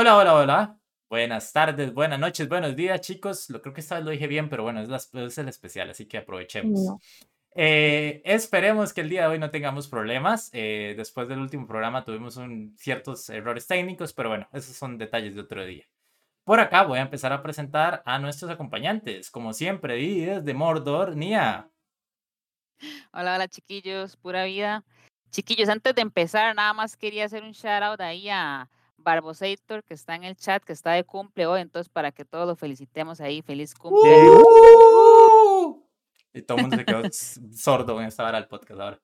Hola, hola, hola. Buenas tardes, buenas noches, buenos días, chicos. Lo creo que esta vez lo dije bien, pero bueno, es, las- es el especial, así que aprovechemos. No. Eh, esperemos que el día de hoy no tengamos problemas. Eh, después del último programa tuvimos un- ciertos errores técnicos, pero bueno, esos son detalles de otro día. Por acá voy a empezar a presentar a nuestros acompañantes. Como siempre, y desde Mordor, Nia. Hola, hola chiquillos, pura vida. Chiquillos, antes de empezar, nada más quería hacer un shout out ahí a Barbosator, que está en el chat, que está de cumple hoy, entonces para que todos lo felicitemos ahí, feliz cumple. ¡Uh! Y todo el mundo se quedó sordo en esta hora del podcast ahora.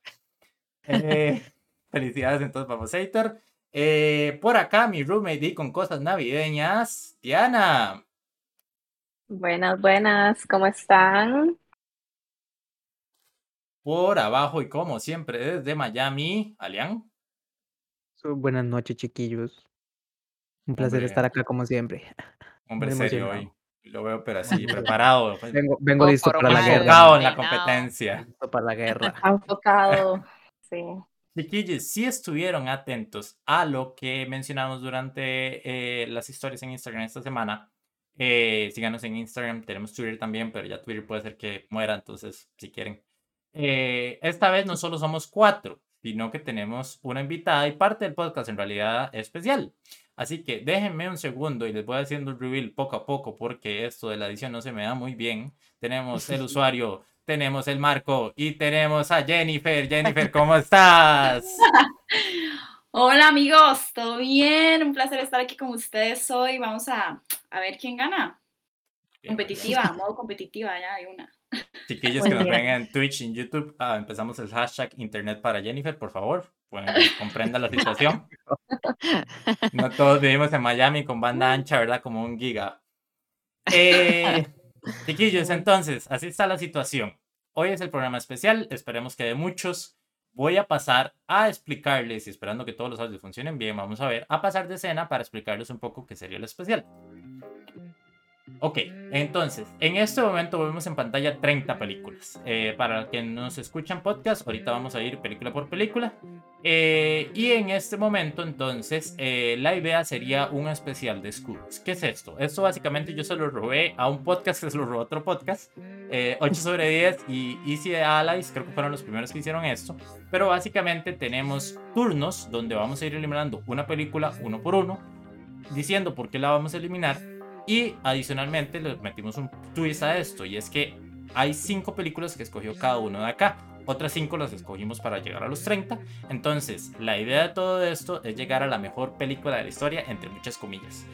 Eh, felicidades entonces, Paposator. Eh, por acá, mi roommate y con cosas navideñas, Diana. Buenas, buenas, ¿cómo están? Por abajo y como siempre, desde Miami, Alian. Buenas noches, chiquillos. Un placer Hombre. estar acá como siempre. Hombre Muy serio hoy. Lo veo, pero así, preparado. pues, Vengo, vengo listo para la guerra. enfocado en la competencia. Listo para la guerra. Enfocado, sí. Chiquillos, si estuvieron atentos a lo que mencionamos durante eh, las historias en Instagram esta semana, eh, síganos en Instagram, tenemos Twitter también, pero ya Twitter puede ser que muera, entonces si quieren. Eh, esta vez no solo somos cuatro, sino que tenemos una invitada y parte del podcast en realidad especial. Así que déjenme un segundo y les voy haciendo el reveal poco a poco porque esto de la edición no se me da muy bien. Tenemos el usuario, tenemos el marco y tenemos a Jennifer. Jennifer, ¿cómo estás? Hola amigos, ¿todo bien? Un placer estar aquí con ustedes hoy. Vamos a, a ver quién gana. Competitiva, modo competitiva ya de una. Chiquillos que nos ven en Twitch en YouTube, ah, empezamos el hashtag Internet para Jennifer, por favor. Bueno, comprenda la situación. No todos vivimos en Miami con banda ancha, ¿verdad? Como un giga. Eh, chiquillos, entonces, así está la situación. Hoy es el programa especial, esperemos que de muchos. Voy a pasar a explicarles, y esperando que todos los audios funcionen bien, vamos a ver, a pasar de escena para explicarles un poco qué sería el especial. Ok, entonces, en este momento vemos en pantalla 30 películas. Eh, para quienes nos escuchan podcast, ahorita vamos a ir película por película. Eh, y en este momento, entonces, eh, la idea sería un especial de Scoops. ¿Qué es esto? Esto básicamente yo se lo robé a un podcast que se lo robó otro podcast. Eh, 8 sobre 10 y Easy Allies, creo que fueron los primeros que hicieron esto. Pero básicamente tenemos turnos donde vamos a ir eliminando una película uno por uno, diciendo por qué la vamos a eliminar. Y adicionalmente le metimos un twist a esto, y es que hay cinco películas que escogió cada uno de acá. Otras cinco las escogimos para llegar a los 30. Entonces, la idea de todo esto es llegar a la mejor película de la historia, entre muchas comillas.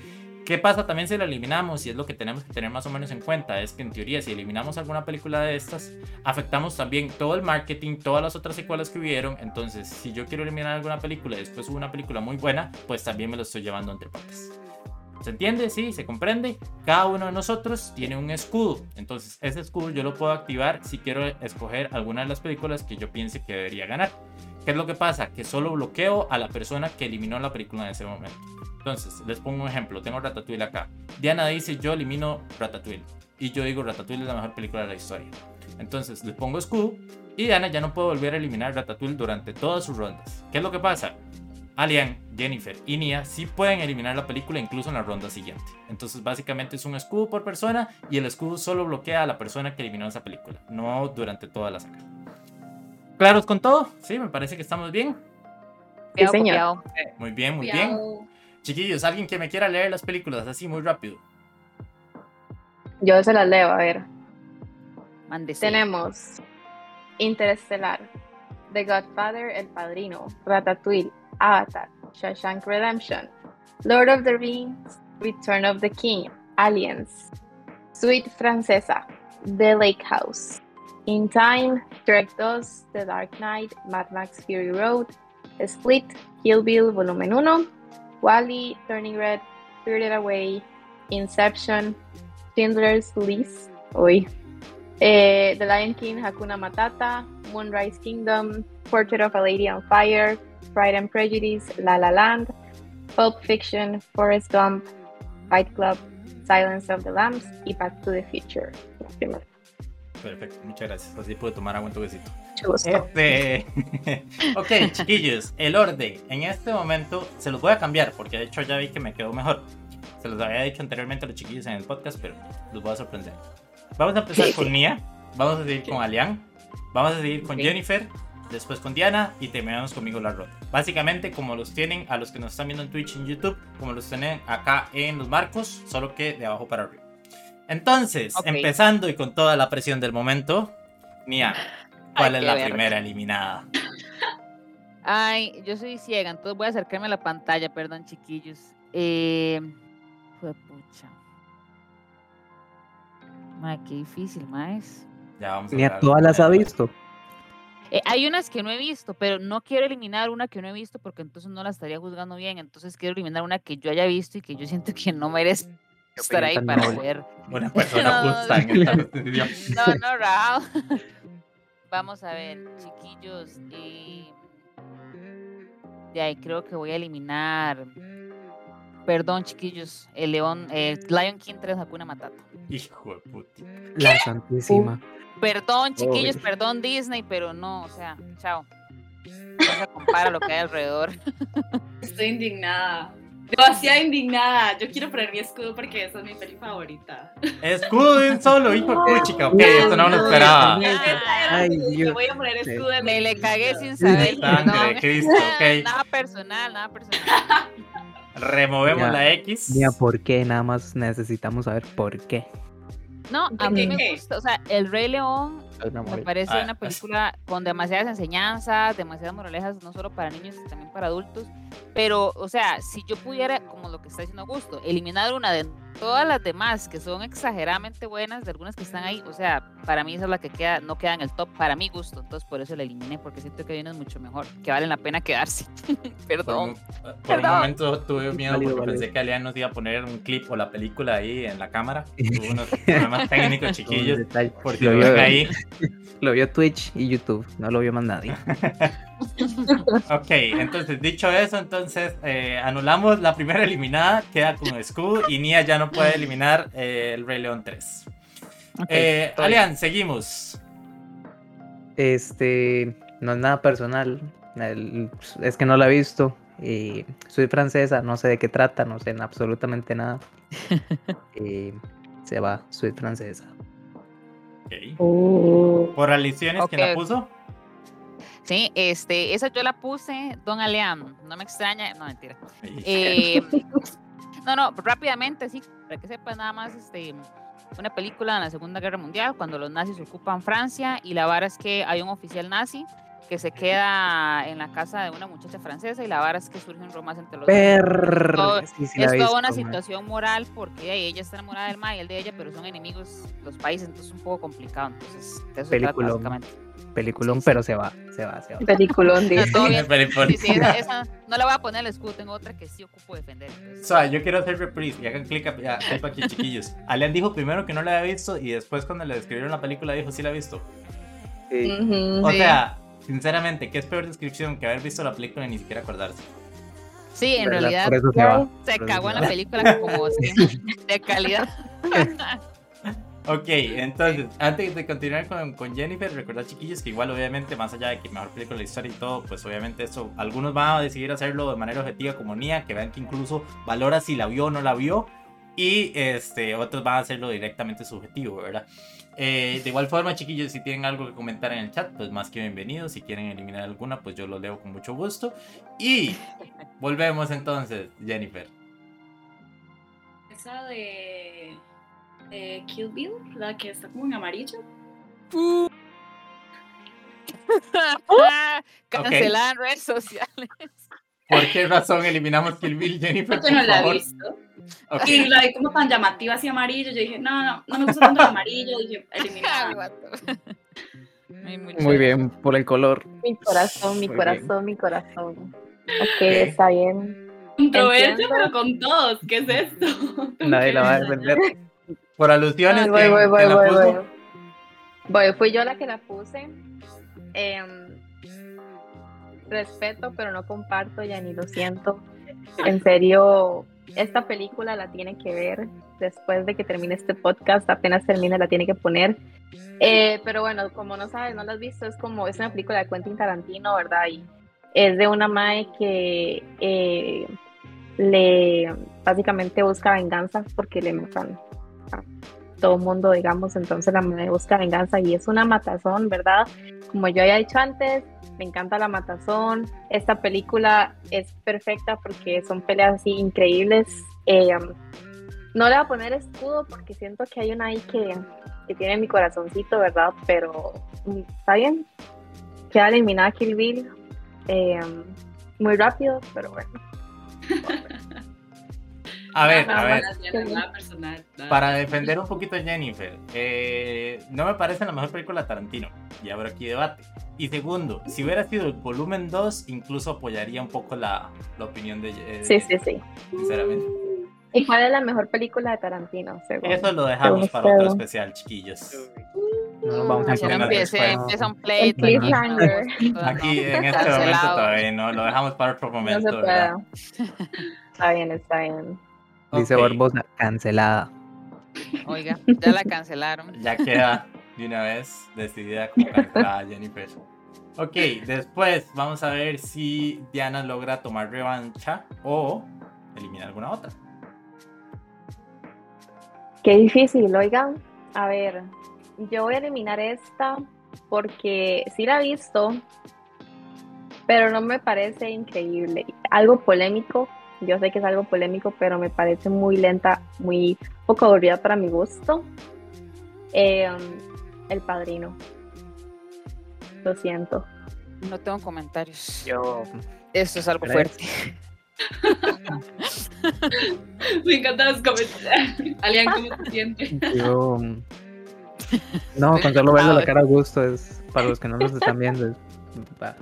¿Qué pasa también si la eliminamos? Y es lo que tenemos que tener más o menos en cuenta. Es que en teoría, si eliminamos alguna película de estas, afectamos también todo el marketing, todas las otras secuelas que hubieron. Entonces, si yo quiero eliminar alguna película y después hubo una película muy buena, pues también me lo estoy llevando entre patas. ¿Se entiende? Sí, se comprende. Cada uno de nosotros tiene un escudo. Entonces, ese escudo yo lo puedo activar si quiero escoger alguna de las películas que yo piense que debería ganar. ¿Qué es lo que pasa? Que solo bloqueo a la persona que eliminó la película en ese momento. Entonces, les pongo un ejemplo. Tengo Ratatouille acá. Diana dice, yo elimino Ratatouille. Y yo digo, Ratatouille es la mejor película de la historia. Entonces, le pongo escudo. Y Diana ya no puede volver a eliminar Ratatouille durante todas sus rondas. ¿Qué es lo que pasa? Alian, Jennifer y Nia sí pueden eliminar la película incluso en la ronda siguiente. Entonces básicamente es un escudo por persona y el escudo solo bloquea a la persona que eliminó esa película, no durante toda la saga. ¿Claros con todo? Sí, me parece que estamos bien. Copiado, señor. Muy bien, muy bien. Chiquillos, alguien que me quiera leer las películas así muy rápido. Yo se las leo, a ver. Mándese. Tenemos Interestelar, The Godfather, El Padrino, Ratatouille, Avatar, Shawshank Redemption, Lord of the Rings, Return of the King, Aliens, Sweet Francesa, The Lake House, In Time, Trek 2, The Dark Knight, Mad Max Fury Road, Split, Kill Bill Volumen 1, Wally, Turning Red, Spirited Away, Inception, Schindler's List, uy, eh, The Lion King, Hakuna Matata, Moonrise Kingdom, Portrait of a Lady on Fire, Pride and Prejudice, La La Land, Pulp Fiction, Forrest Gump, Fight Club, Silence of the Lambs y Back to the Future. Perfecto, muchas gracias. Así pude tomar agua en tu besito. Mucho gusto. Este. ok, chiquillos, el orden. En este momento se los voy a cambiar porque de hecho ya vi que me quedó mejor. Se los había dicho anteriormente a los chiquillos en el podcast, pero los voy a sorprender. Vamos a empezar con Nia, vamos a seguir con Alian, vamos a seguir con. Jennifer, después con Diana y terminamos conmigo la rota. Básicamente, como los tienen a los que nos están viendo en Twitch y en YouTube, como los tienen acá en los marcos, solo que de abajo para arriba. Entonces, empezando y con toda la presión del momento, Nia, ¿cuál Ay, es la primera eliminada? Ay, yo soy ciega, entonces voy a acercarme a la pantalla, perdón, chiquillos. Eh, fue pucha. Qué difícil, más. Ya vamos a Ni a todas las ha visto. Eh, hay unas que no he visto, pero no quiero eliminar una que no he visto porque entonces no la estaría juzgando bien. Entonces quiero eliminar una que yo haya visto y que yo siento que no merece estar ahí para noble. poder. Una persona No, justa en esta. No, no, Raúl. Vamos a ver, chiquillos. eh, de ahí creo que voy a eliminar. Perdón, chiquillos. El León, eh, Lion King 3 Hakuna Matata. Hijo de puta. La santísima. Perdón, chiquillos, perdón, Disney, pero no, o sea, chao. No se compara lo que hay alrededor. Estoy indignada. Demasiado indignada. Yo quiero poner mi escudo porque esa es mi peli favorita. Escudo de un solo, hijo de puchica. Ok, esto no me lo esperaba. Ay, Dios. voy a poner escudo de Me le cagué sin saber. Sangre Cristo, ok. Nada personal, nada personal. Removemos Ya. la X. Mira, ¿por qué? Nada más necesitamos saber por qué. No, a ¿De mí me gusta, o sea, El Rey León me parece Ah, una es- película con demasiadas enseñanzas, demasiadas moralejas, no solo para niños, también para adultos. Pero, o sea, si yo pudiera, como lo que está diciendo Augusto, eliminar una de todas las demás que son exageradamente buenas, de algunas que están ahí, o sea, para mí esa es la que queda, no queda en el top, para mi gusto. Entonces, por eso la eliminé, porque siento que unas mucho mejor, que valen la pena quedarse. Por un, Perdón. por un momento tuve miedo porque pensé que Alian nos iba a poner un clip o la película ahí en la cámara. Tuvo unos problemas técnicos, chiquillos. Porque Lo vio, ahí. lo vio Twitch y YouTube, no lo vio más nadie. Ok, entonces dicho eso, entonces eh, anulamos la primera eliminada, queda con Scoob y Nia ya no puede eliminar eh, el Rey León 3. Ok, Eh. Alian, seguimos. Este, no es nada personal. el- es que no la he visto. Y soy francesa, no sé de qué trata, no sé absolutamente nada. Y se va, soy francesa. Ok. Uh, Por aliciones, ¿quién la puso? Sí, este, esa yo la puse, Don Aleam, no me extraña, no mentira. Eh, no, no, rápidamente, sí, para que sepas nada más, este, una película en la Segunda Guerra Mundial, cuando los nazis ocupan Francia, y la vara es que hay un oficial nazi que se queda en la casa de una muchacha francesa, y la vara es que surge un romance entre los dos. Per... todo- sí, sí la es toda una man. situación moral porque ella, está enamorada del ma y él de ella, pero son enemigos los países, entonces es un poco complicado. Entonces, de eso trata básicamente. Peliculón, Sí, sí. pero se va, se va, se va. peliculón, No, dice. todo bien. Película. Sí, sí, esa, esa no la voy a poner al escudo, tengo otra que sí ocupo defender. entonces- O sea, yo quiero hacer reprise y hagan clic aquí, chiquillos. Alian dijo primero que no la había visto y después cuando le describieron la película dijo sí la ha visto. Sí. O Sí. sea, sinceramente, ¿qué es peor descripción que haber visto la película y ni siquiera acordarse? Sí, en ¿Verdad? realidad Por eso se va. se por eso cagó en se la va. película como siempre, de calidad. Ok, entonces, antes de continuar con, con Jennifer, recordad chiquillos que igual obviamente, más allá de que mejor película de la historia y todo, pues obviamente eso, algunos van a decidir hacerlo de manera objetiva como Nia, que vean que incluso valora si la vio o no la vio, y este, otros van a hacerlo directamente subjetivo, ¿verdad? Eh, de igual forma, chiquillos, si tienen algo que comentar en el chat, pues más que bienvenidos, si quieren eliminar alguna, pues yo lo leo con mucho gusto. Y volvemos entonces, Jennifer. Esa de, de Kill Bill, la que está como en amarillo. Cancelada en redes sociales. ¿Por qué razón eliminamos Kill Bill, Jennifer? Yo no la he visto. Ok. Y la vi como tan llamativa así amarillo. Yo dije, no, no, no me gusta tanto el amarillo. Dije, eliminada. Muy bien, por el color. Mi corazón, mi Muy corazón, mi corazón. Ok, está bien. Controversia, pero con todos. ¿Qué es esto? Nadie la va a defender. Por alusiones, Voy, ¿quién- voy, voy, voy, voy. Voy, fui yo la que la puse. Em, respeto, pero no comparto, ya ni lo siento. En serio, esta película la tiene que ver después de que termine este podcast. Apenas termine, la tiene que poner. Eh, pero bueno, como no sabes, no lo has visto, es como, es una película de Quentin Tarantino, ¿verdad? Y es de una mae que eh, le básicamente busca venganza porque le matan todo el mundo, digamos, entonces la mae busca venganza y es una matazón, ¿verdad? Como yo había dicho antes, me encanta la matazón. Esta película es perfecta porque son peleas así increíbles. Eh, no le voy a poner escudo porque siento que hay una ahí que, que tiene mi corazoncito, ¿verdad? Pero mm, está bien. Queda eliminada Kill Bill. eh, muy rápido, pero bueno. A ver, a ver. personal. Para defender un poquito a Jennifer, eh, no me parece la mejor película de Tarantino. Y habrá aquí debate. Y segundo, si hubiera sido el volumen 2, incluso apoyaría un poco la, la opinión de eh, Sí, sí, sí. Sinceramente. ¿Y cuál es la mejor película de Tarantino? Según? Eso lo dejamos para otro Según- especial, chiquillos. No nos vamos a no empiece, después. empieza un El pleito. aquí, cliffhanger. no, Aquí en este momento todavía no, lo dejamos para otro No se momento, puede. ¿verdad? Está bien, está bien. Dice Ok, Barbosa, cancelada. Oiga, ya la cancelaron. Ya queda de una vez decidida como cancelada Jennifer. Ok, después vamos a ver si Diana logra tomar revancha o eliminar alguna otra. Qué difícil, oigan. A ver, yo voy a eliminar esta porque sí la he visto, pero no me parece increíble. Algo polémico, yo sé que es algo polémico, pero me parece muy lenta, muy poco aburrida para mi gusto. Eh, el padrino. Lo siento. No tengo comentarios. Yo, Esto es algo ¿Crees? fuerte. Me encantan los comentarios. Alian, ¿cómo te sientes? yo. No, con solo verle la cara a gusto es. Para los que no nos están viendo, es. Va.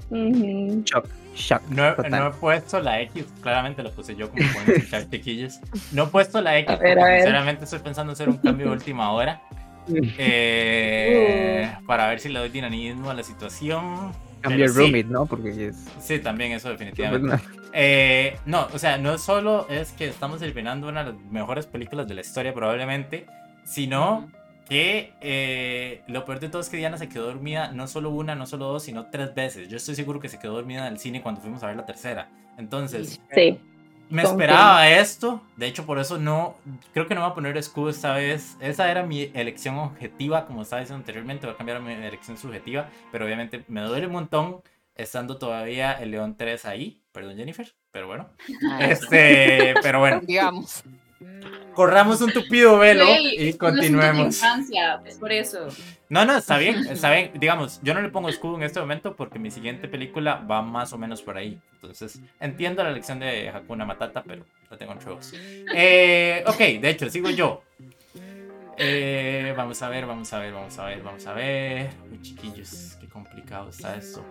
Shock, shock. No, he- no puesto la X, claramente lo puse yo como pueden escuchar chiquillos. No he puesto la X A ver, porque a ver. sinceramente estoy pensando hacer un cambio de última hora. eh, Para ver si le doy dinamismo a la situación. Cambio el sí. roommate, ¿no? Porque es. Sí, también eso definitivamente. Eh, no, o sea, no solo es que estamos eliminando una de las mejores películas de la historia probablemente, sino que eh, lo peor de todo es que Diana se quedó dormida no solo una, no solo dos, sino tres veces. Yo estoy seguro que se quedó dormida en el cine cuando fuimos a ver la tercera. Entonces, Sí, me esperaba esto. De hecho, por eso no, creo que no voy a poner escudo esta vez. Esa era mi elección objetiva, como estaba diciendo anteriormente, voy a cambiar a mi elección subjetiva, pero obviamente me duele un montón estando todavía el León 3 ahí. Perdón, Jennifer, pero bueno. Ah, Este, pero bueno, Digamos. Corramos un tupido velo y continuemos. infancia, es por eso. No, no, está bien, está bien. Digamos, yo no le pongo escudo en este momento porque mi siguiente película va más o menos por ahí. Entonces, entiendo la lección de Hakuna Matata, pero la tengo entre vos. Eh, ok, de hecho, sigo yo. Eh, vamos a ver, vamos a ver, vamos a ver, vamos a ver. Uy, chiquillos, qué complicado está esto.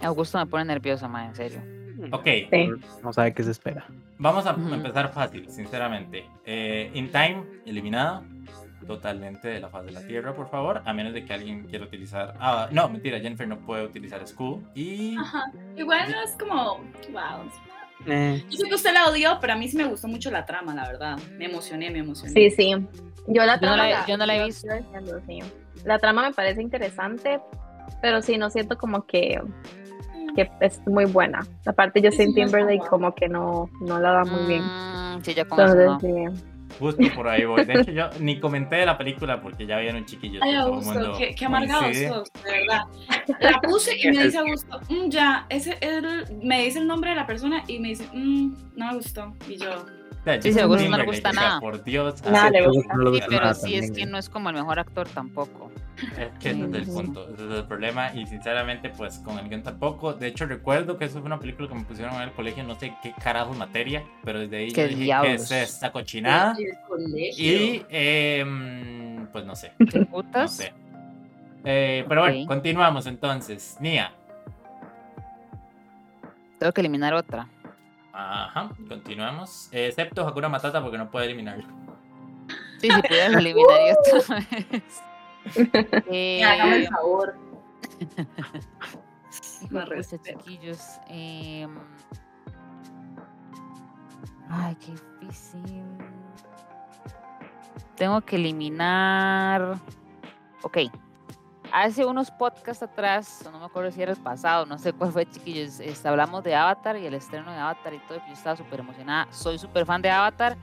Augusto me pone nerviosa, ma, en serio. Ok, sí. No sabe qué se espera. Vamos a empezar fácil, sinceramente. Eh, In Time, eliminada totalmente de la faz de la Tierra, por favor. A menos de que alguien quiera utilizar... Ah, no, mentira, Jennifer no puede utilizar escudo. Y... Ajá. Igual no es como, wow. Eh, Yo sé que usted la odió, pero a mí sí me gustó mucho la trama, la verdad. Me emocioné, me emocioné. Sí, sí. Yo la Yo no trama. la- yo no la he yo visto. estoy diciendo, sí. La trama me parece interesante, pero sí, no siento como que, que es muy buena. Aparte, Justin es tan Timberlake como que no, no la da muy bien. Mm, sí, ya con eso Entonces, no. sí. Justo por ahí voy. De hecho, yo ni comenté de la película porque ya vieron chiquillos. Ay, Augusto, mundo qué, qué amargado coincide. sos, de verdad. La puse y me dice Augusto, "Mm, ya, ese me dice el nombre de la persona y me dice, "Mm, no me gustó. Y yo, sea, Sí, Augusto no le gusta nada. Por Dios. Nada le gusta. Sí, pero sí es que no es como el mejor actor tampoco. Es que ese es el punto, ese es el problema y sinceramente pues con el guion tampoco. De hecho recuerdo que eso fue una película que me pusieron en el colegio, no sé qué carajos materia, pero desde ahí ¿Qué yo dije, ¿qué diablos? es esta cochinada? Y em, pues no sé, ¿Qué no putas? sé. Eh, pero bueno, continuamos entonces. Nia. Tengo que eliminar otra. Ajá, continuamos. Eh, excepto Hakuna Matata porque no puede eliminarlo. Sí, si pudieras eliminaría otra vez. Eh, hágame el favor. Me chiquillos. em, Ay, qué difícil. Tengo que eliminar. Ok. Hace unos podcasts atrás, no me acuerdo si era el pasado, no sé cuál fue, chiquillos, este, hablamos de Avatar y el estreno de Avatar y todo, yo estaba súper emocionada. Soy súper fan de Avatar,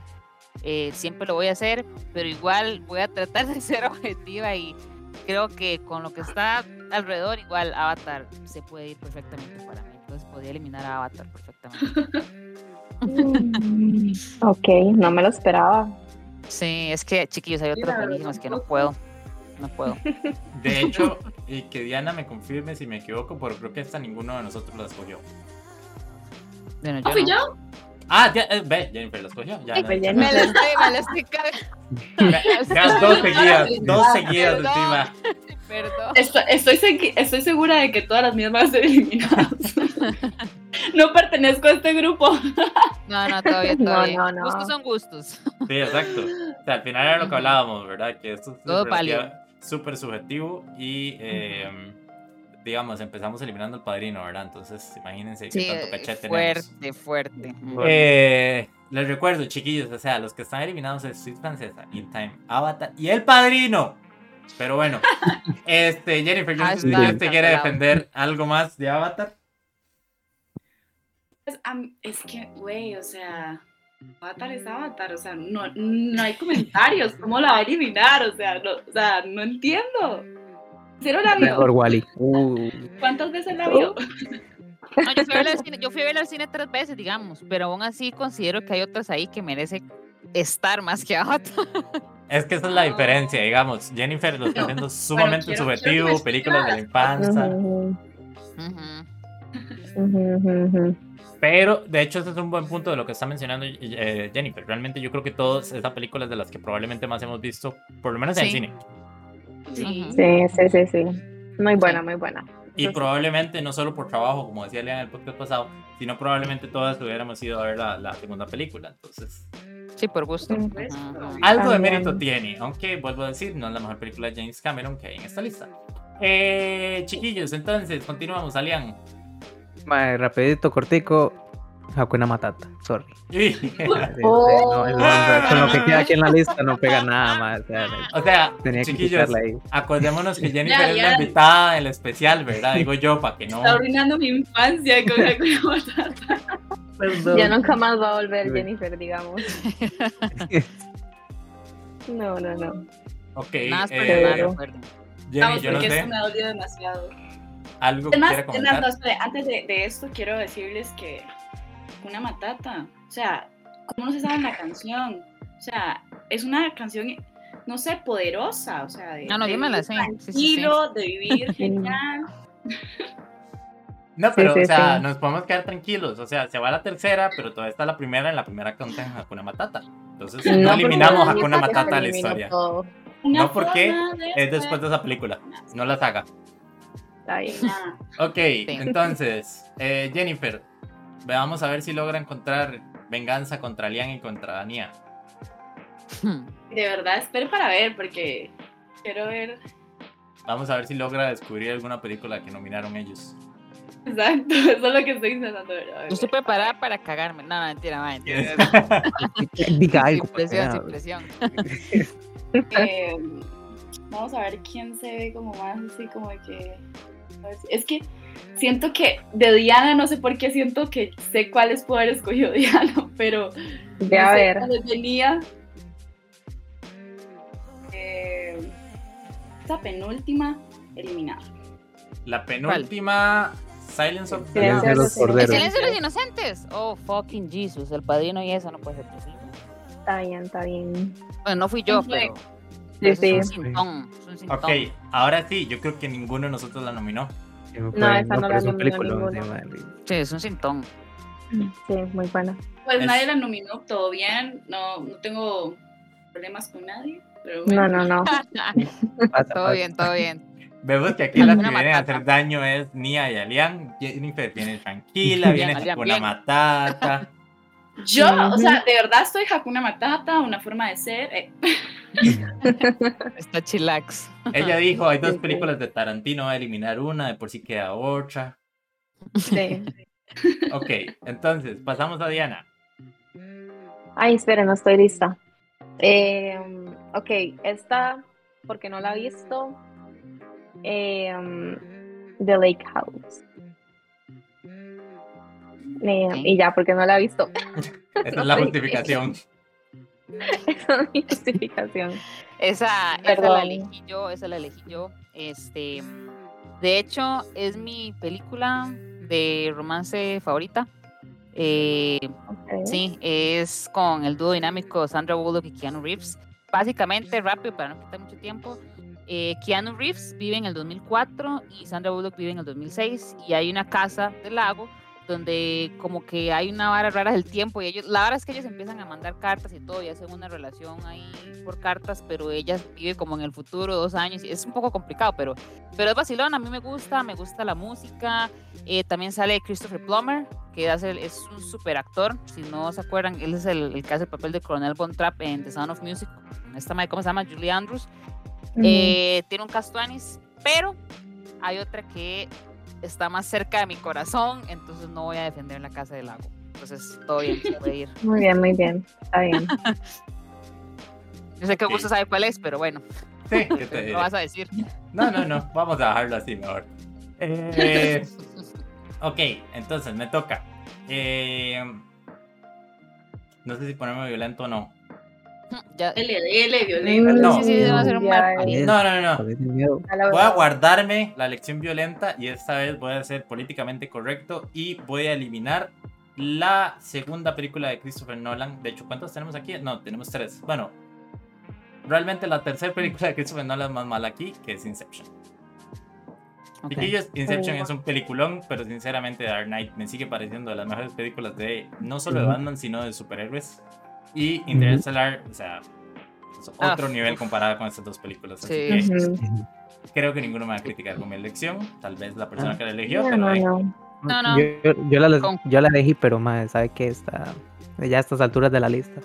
eh, siempre lo voy a hacer, pero igual voy a tratar de ser objetiva y creo que con lo que está alrededor, igual Avatar se puede ir perfectamente para mí. Entonces podría eliminar a Avatar perfectamente. Ok, no me lo esperaba. Sí, es que chiquillos, hay otras buenísimas que no puedo. No puedo. De hecho, y que Diana me confirme si me equivoco, pero creo que esta ninguno de nosotros la escogió. Bueno, ¿Ah, yo fui no. yo? Ah, ya, eh, ve, Jennifer la escogió. Ya, Ay, no, pues ya, Me la estoy, me la estoy cargando. dos seguidas, dos seguidas Perdón. encima. Perdón. Estoy, estoy, segura de que todas las mías van a ser eliminadas. no pertenezco a este grupo. No, no, todavía, todavía. no, no. Gustos son gustos. Sí, exacto. O sea, al final era lo que hablábamos, ¿verdad? Que esto es Todo válido. Súper subjetivo y, eh, digamos, empezamos eliminando al padrino, ¿verdad? Entonces, imagínense Sí, qué tanto caché tenemos. fuerte, fuerte. Eh, les recuerdo, chiquillos, o sea, los que están eliminados es Sweet Francesa, In Time, Avatar y El Padrino. Pero bueno, este, Jennifer, yo si usted quiere defender algo más de Avatar. Pues, am- es que, güey, o sea, Avatar es Avatar, o sea, no, no hay comentarios, ¿cómo la va a eliminar? O sea, no, o sea, no entiendo. ¿Cero la Mejor vio? Wally. Uh, ¿Cuántas veces la vio? No, yo, fui a verla al cine, yo fui a verla al cine tres veces, digamos, pero aún así considero que hay otras ahí que merecen estar más que Avatar. Es que esa es la diferencia, digamos. Jennifer lo está haciendo sumamente quiero subjetivo, películas de la infancia. Ujú, ujú, ujú. Pero, de hecho, ese es un buen punto de lo que está mencionando eh, Jennifer. Realmente yo creo que todas esas películas de las que probablemente más hemos visto, por lo menos en el Sí. cine. Sí. Sí, sí, sí, sí. Muy buena, muy buena. Y sí. probablemente no solo por trabajo, como decía Lea en el podcast pasado, sino probablemente todas hubiéramos ido a ver la, la segunda película. Entonces, Sí, por gusto. Ujú, ujú. algo de mérito tiene, aunque vuelvo a decir, no es la mejor película de James Cameron que hay en esta lista. Eh, chiquillos, entonces, continuamos, Alian. Mae, rapidito, cortico. Hakuna Matata, sorry. No, no, con lo que queda aquí en la lista no pega nada más. o sea, o sea, tenía que chiquillos, quitarla ahí. acordémonos que Jennifer Ya, es la invitada del especial, ¿verdad? Digo yo, para que no... Está arruinando mi infancia con Hakuna Matata. Ya nunca más va a volver. Jennifer, digamos. No, no, no. Ok, Nada más eh. Jenny, Vamos, yo no porque sé, esto me demasiado. Algo que Es más, quiera comentar. no, espere, antes de, de esto quiero decirles que una matata, o sea, ¿cómo no se sabe la canción? O sea, es una canción, no sé, poderosa, o sea, de, No, no, de vivir sé, sí, sí, sí. tranquilo, de vivir genial. No, pero, sí, o sea, sí. nos podemos quedar tranquilos. O sea, se va la tercera, pero todavía está la primera. En la primera cuenta en Hakuna Matata. Entonces, no, porque eliminamos Hakuna Matata de la historia. todo. No, porque Es después de esa película. No la saga. Está bien. Ah, Ok, entonces, eh, Jennifer, vamos a ver si logra encontrar venganza contra Lian y contra Nia. De verdad, espere para ver, porque quiero ver. Vamos a ver si logra descubrir alguna película que nominaron ellos. Exacto, eso es lo que estoy intentando ver. Yo estoy preparada para cagarme. No, no, mentira, va, mentira. Diga Sin algo. presión, sin pues, presión. Eh, vamos a ver quién se ve como más así como de que es que siento que de Diana no sé por qué siento que sé cuáles puedo haber escogido Diana pero De no a sé ver. venía eh, esta penúltima eliminada La penúltima, Silence of the Silencio de de los los ¿El corderos. silencio de los inocentes? Oh, fucking Jesus. El padrino y eso no puede ser posible. Está bien, está bien. Bueno, no fui yo, ¿Quién pero. Sí, Es sí. un sintón. Es un sintón. Ok, ahora sí, yo creo que ninguno de nosotros la nominó. Sí, No, esa no la es un nominó ninguno. sí, es un sintón. Sí, muy buena. pues Es- nadie la nominó todo bien no, no tengo problemas con nadie pero No, bueno. no, no. Pasa, todo pasa. bien, todo bien. Vemos que aquí las que vienen a hacer daño es Nia y Alian. Jennifer viene tranquila, viene Alian, con una bien. matata. yo o sea de verdad estoy Hakuna Matata una forma de ser eh, Está chillax. Ella dijo, hay dos películas de Tarantino, va a eliminar una, de por sí queda otra. Sí. Ok, entonces, pasamos a Diana. Ay, espera, no estoy lista. Eh, ok, esta porque no la he visto, em, The Lake House. Ok. Y ya, porque no la he visto. Esa No es la justificación. Esa es mi justificación. Esa, esa la elegí yo, esa la elegí yo. Este, de hecho, es mi película de romance favorita. Eh, Ok. sí, es con el dúo dinámico Sandra Bullock y Keanu Reeves. Básicamente, rápido, para no quitar mucho tiempo. eh, Keanu Reeves vive en el 2004 y Sandra Bullock vive en el 2006 y hay una casa del lago donde como que hay una vara rara del tiempo y ellos, la vara es que ellos empiezan a mandar cartas y todo y hacen una relación ahí por cartas, pero ella vive como en el futuro, dos años, y es un poco complicado, pero, pero es vacilón, a mí me gusta, me gusta la música, eh, también sale Christopher Plummer, que hace, es un super actor, si no se acuerdan, él es el, el que hace el papel de Coronel Von Trapp en The Sound of Music, esta madre, ¿cómo se llama? Julie Andrews, Ujú. eh, tiene un castuanis, pero hay otra que está más cerca de mi corazón, entonces no voy a defender la casa del lago. Entonces, todo bien, se puede ir. Muy bien, muy bien. Está bien. Yo sé que Ok. Augusto sabe cuál es, pero bueno, Sí, ¿qué te diré? lo vas a decir. No, no, no. Vamos a dejarlo así mejor. Eh, ok, entonces me toca. Eh, no sé si ponerme violento o no. Ya, Dele, dele, violenta. Mm, No. sí, sí, va a ser un mal. No, no, no. Voy a guardarme la elección violenta y esta vez voy a ser políticamente correcto y voy a eliminar la segunda película de Christopher Nolan. De hecho, ¿cuántas tenemos aquí? No, tenemos tres. Bueno, realmente la tercera película de Christopher Nolan es más mala aquí, que es Inception. ok. Chiquillos, Inception Oh. es un peliculón, pero sinceramente Dark Knight me sigue pareciendo de las mejores películas de no solo de. Batman, sino de superhéroes. Y Interstellar, o sea, es Ah, otro nivel uf. comparado con estas dos películas. Así Sí. que creo que ninguno me va a criticar con mi elección. Tal vez la persona Ah. que la eligió, No, pero no. Yo, la, Con- yo la elegí, pero más, ¿sabe qué? Está ya a estas alturas de la lista.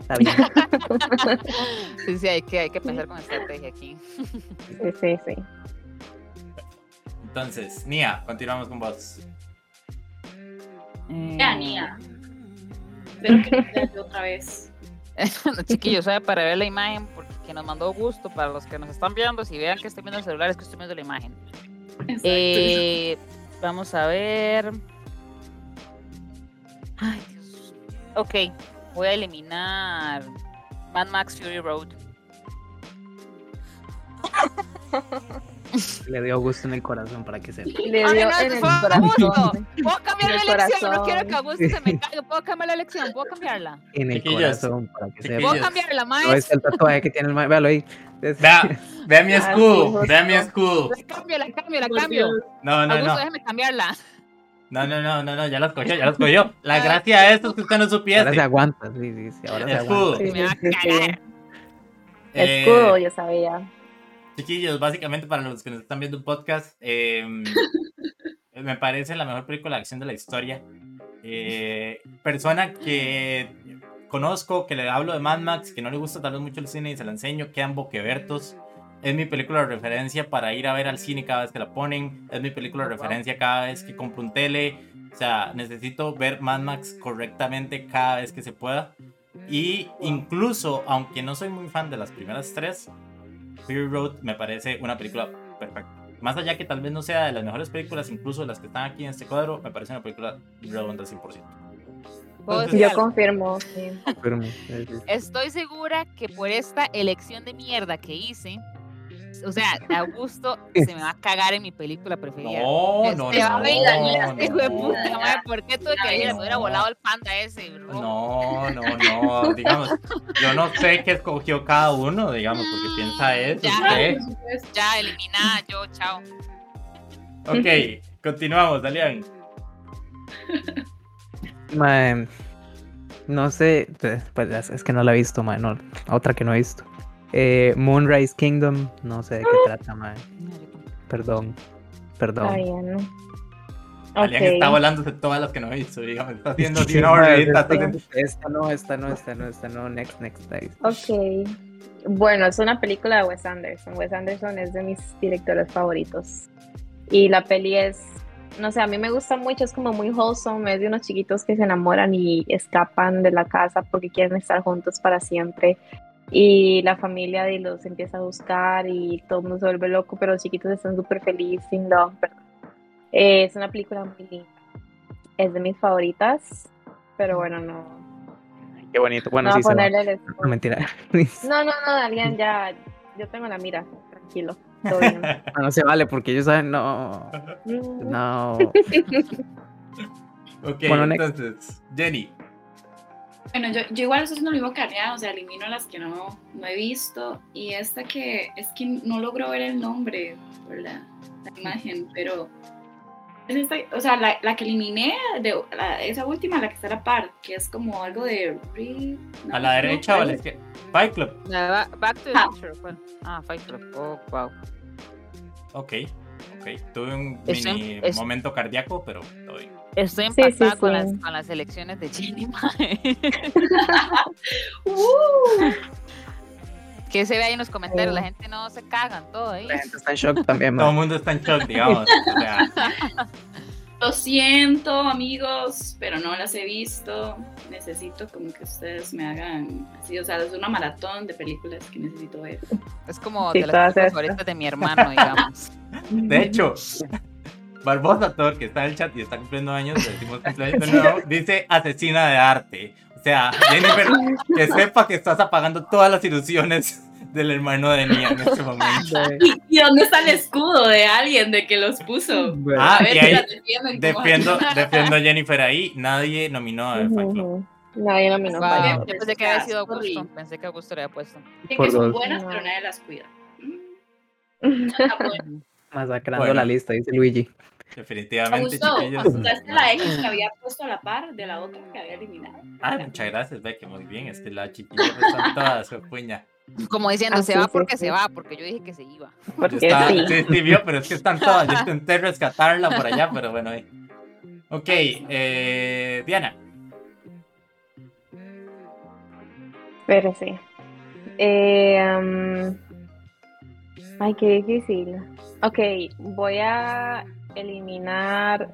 Está bien. Sí, sí, hay que, hay que pensar con estrategia aquí. Sí, sí, sí. Entonces, Nia, continuamos con vos. Ya, Nia. Espero que no sea yo otra vez. Bueno, chiquillos, ¿sabe? para ver la imagen, porque que nos mandó gusto, para los que nos están viendo, si vean que estoy viendo el celular, es que estoy viendo la imagen. Eh, vamos a ver. Ay, Dios. Ok, voy a eliminar Mad Max Fury Road. Le dio gusto en el corazón para que sepa. Le Ay, dio no, en el corazón. ¿Puedo cambiar la el elección? No corazón. quiero que Augusto se me caiga. ¿Puedo cambiar la elección? ¿Puedo cambiarla? En el Chiquillos, corazón para que sepa. ¿Puedo cambiarla, No maestro? es el tatuaje que tiene el ma- Véalo ahí. Es- Vea, vea mi Ah, escudo, vea mi escudo. La cambio, la cambio, la cambio. No, no, Augusto, no. déjame cambiarla. No, no, no, no, no, ya las cogió, ya las cogió. La gracia de esto es que usted no Ahora se supiese. aguanta, sí, sí, sí, ahora se Escudo. aguanta. Sí, Me va a sí, sí. cagar. Eh, Escudo, yo sabía. Chiquillos, básicamente para los que nos están viendo un podcast, eh, me parece la mejor película de acción de la historia. Eh, persona que conozco, que le hablo de Mad Max, que no le gusta tal vez mucho el cine y se la enseño, quedan boquebertos. Es mi película de referencia para ir a ver al cine cada vez que la ponen. Es mi película de referencia cada vez que compro un tele. O sea, necesito ver Mad Max correctamente cada vez que se pueda. Y incluso, aunque no soy muy fan de las primeras tres, Fury Road me parece una película perfecta. Más allá que tal vez no sea de las mejores películas, incluso de las que están aquí en este cuadro, me parece una película redonda 100%. ¿Puedo Entonces- Yo confirmo, sí. Sí. Estoy segura que por esta elección de mierda que hice, o sea, Augusto se me va a cagar en mi película preferida. No, no, Este va a venir no, este hijo de no. puta madre, ¿por qué tuve que elegir? Me hubiera No. volado el panda ese, bro. No, no, no, digamos, yo no sé qué escogió cada uno, digamos, porque piensa eso, Ya. usted. Ya, eliminada, yo, chao. Ok, continuamos, Dalian. Mae, no sé, te- pues es- es que no la he visto, mae, no, otra que no he visto. Eh, Moonrise Kingdom, no sé de qué trata, mae. Perdón, perdón. bien. Dalian Ok. está volándose todas las que no hizo, digamos, está haciendo Sí, esta no, esta no, esta no, esta no, next, next, next. Ok. Bueno, es una película de Wes Anderson. Wes Anderson es de mis directores favoritos. Y la peli es, no sé, a mí me gusta mucho, es como muy wholesome, es de unos chiquitos que se enamoran y escapan de la casa porque quieren estar juntos para siempre. Y la familia de los empieza a buscar y todo el mundo se vuelve loco, pero los chiquitos están súper felices, sin love. Eh, es una película muy linda. Es de mis favoritas, pero bueno, no. Qué bonito. Bueno, no sí, se va. ponerle el No, mentira. No, no, no, Darian, ya. Yo tengo la mira, tranquilo. Todo bien. No, no se vale porque ellos saben, no. No. Ok, Bueno, next. entonces, Jenny. Bueno, yo, yo igual estoy haciendo lo mismo que Ariana, o sea, elimino las que no, no he visto. Y esta que es que no logro ver el nombre por la, la imagen, pero es esta, o sea, la, la que eliminé, de, la- esa última, la que está a la par, que es como algo de... no, ¿A la no, derecha o a la Fight- izquierda? Fight Club. La Back to the Ah. Future. ¿cuál? Ah, Fight Club. Oh, wow. Ok, ok. Tuve un Es un- mini es- momento cardíaco, pero todo Estoy Sí, sí, empatada con, sí. las, con las elecciones de Jenny. mae. ¡Uh! que se ve ahí en los comentarios, Sí. la gente no se cagan todo ahí. La gente está en shock también, Todo el mundo está en shock, digamos. O sea, Lo siento, amigos, pero no las he visto. Necesito como que ustedes me hagan así, o sea, es una maratón de películas que necesito ver. Es como Sí, de las favoritas de mi hermano, digamos. de hecho, Barbosa Thor, que está en el chat y está cumpliendo años, le decimos cumpleaños de nuevo, dice asesina de arte. O sea, Jennifer, que sepa que estás apagando todas las ilusiones del hermano de Nia en este momento. ¿Y, y dónde está el escudo de alguien de que los puso? Bueno, Ah, A ver y si ahí como- defiendo, defiendo a Jennifer ahí. Nadie nominó a Fight Club. Ujú. Nadie nominó Wow, Fight Yo pensé que había sido. Augusto. Pensé que Augusto le había puesto. Por que son buenas, No. pero nadie las cuida. Está bueno. Masacrando Bueno. la lista, dice Luigi. Me Definitivamente, gustó. chiquillos. ¿Usaste la X que había puesto a la par de la otra que había eliminado? Ah, muchas gracias, Becky. Muy bien. Es que la chiquilla están todas su puña. Como diciendo, Ah, se sí, va sí, porque sí. se va, porque yo dije que se iba. Porque sí. sí, sí, vio, pero es que están todas. Yo intenté rescatarla por allá, pero bueno. ahí. Ok, eh, Diana. Espérese. Eh, um, ay, qué difícil. Ok, voy a eliminar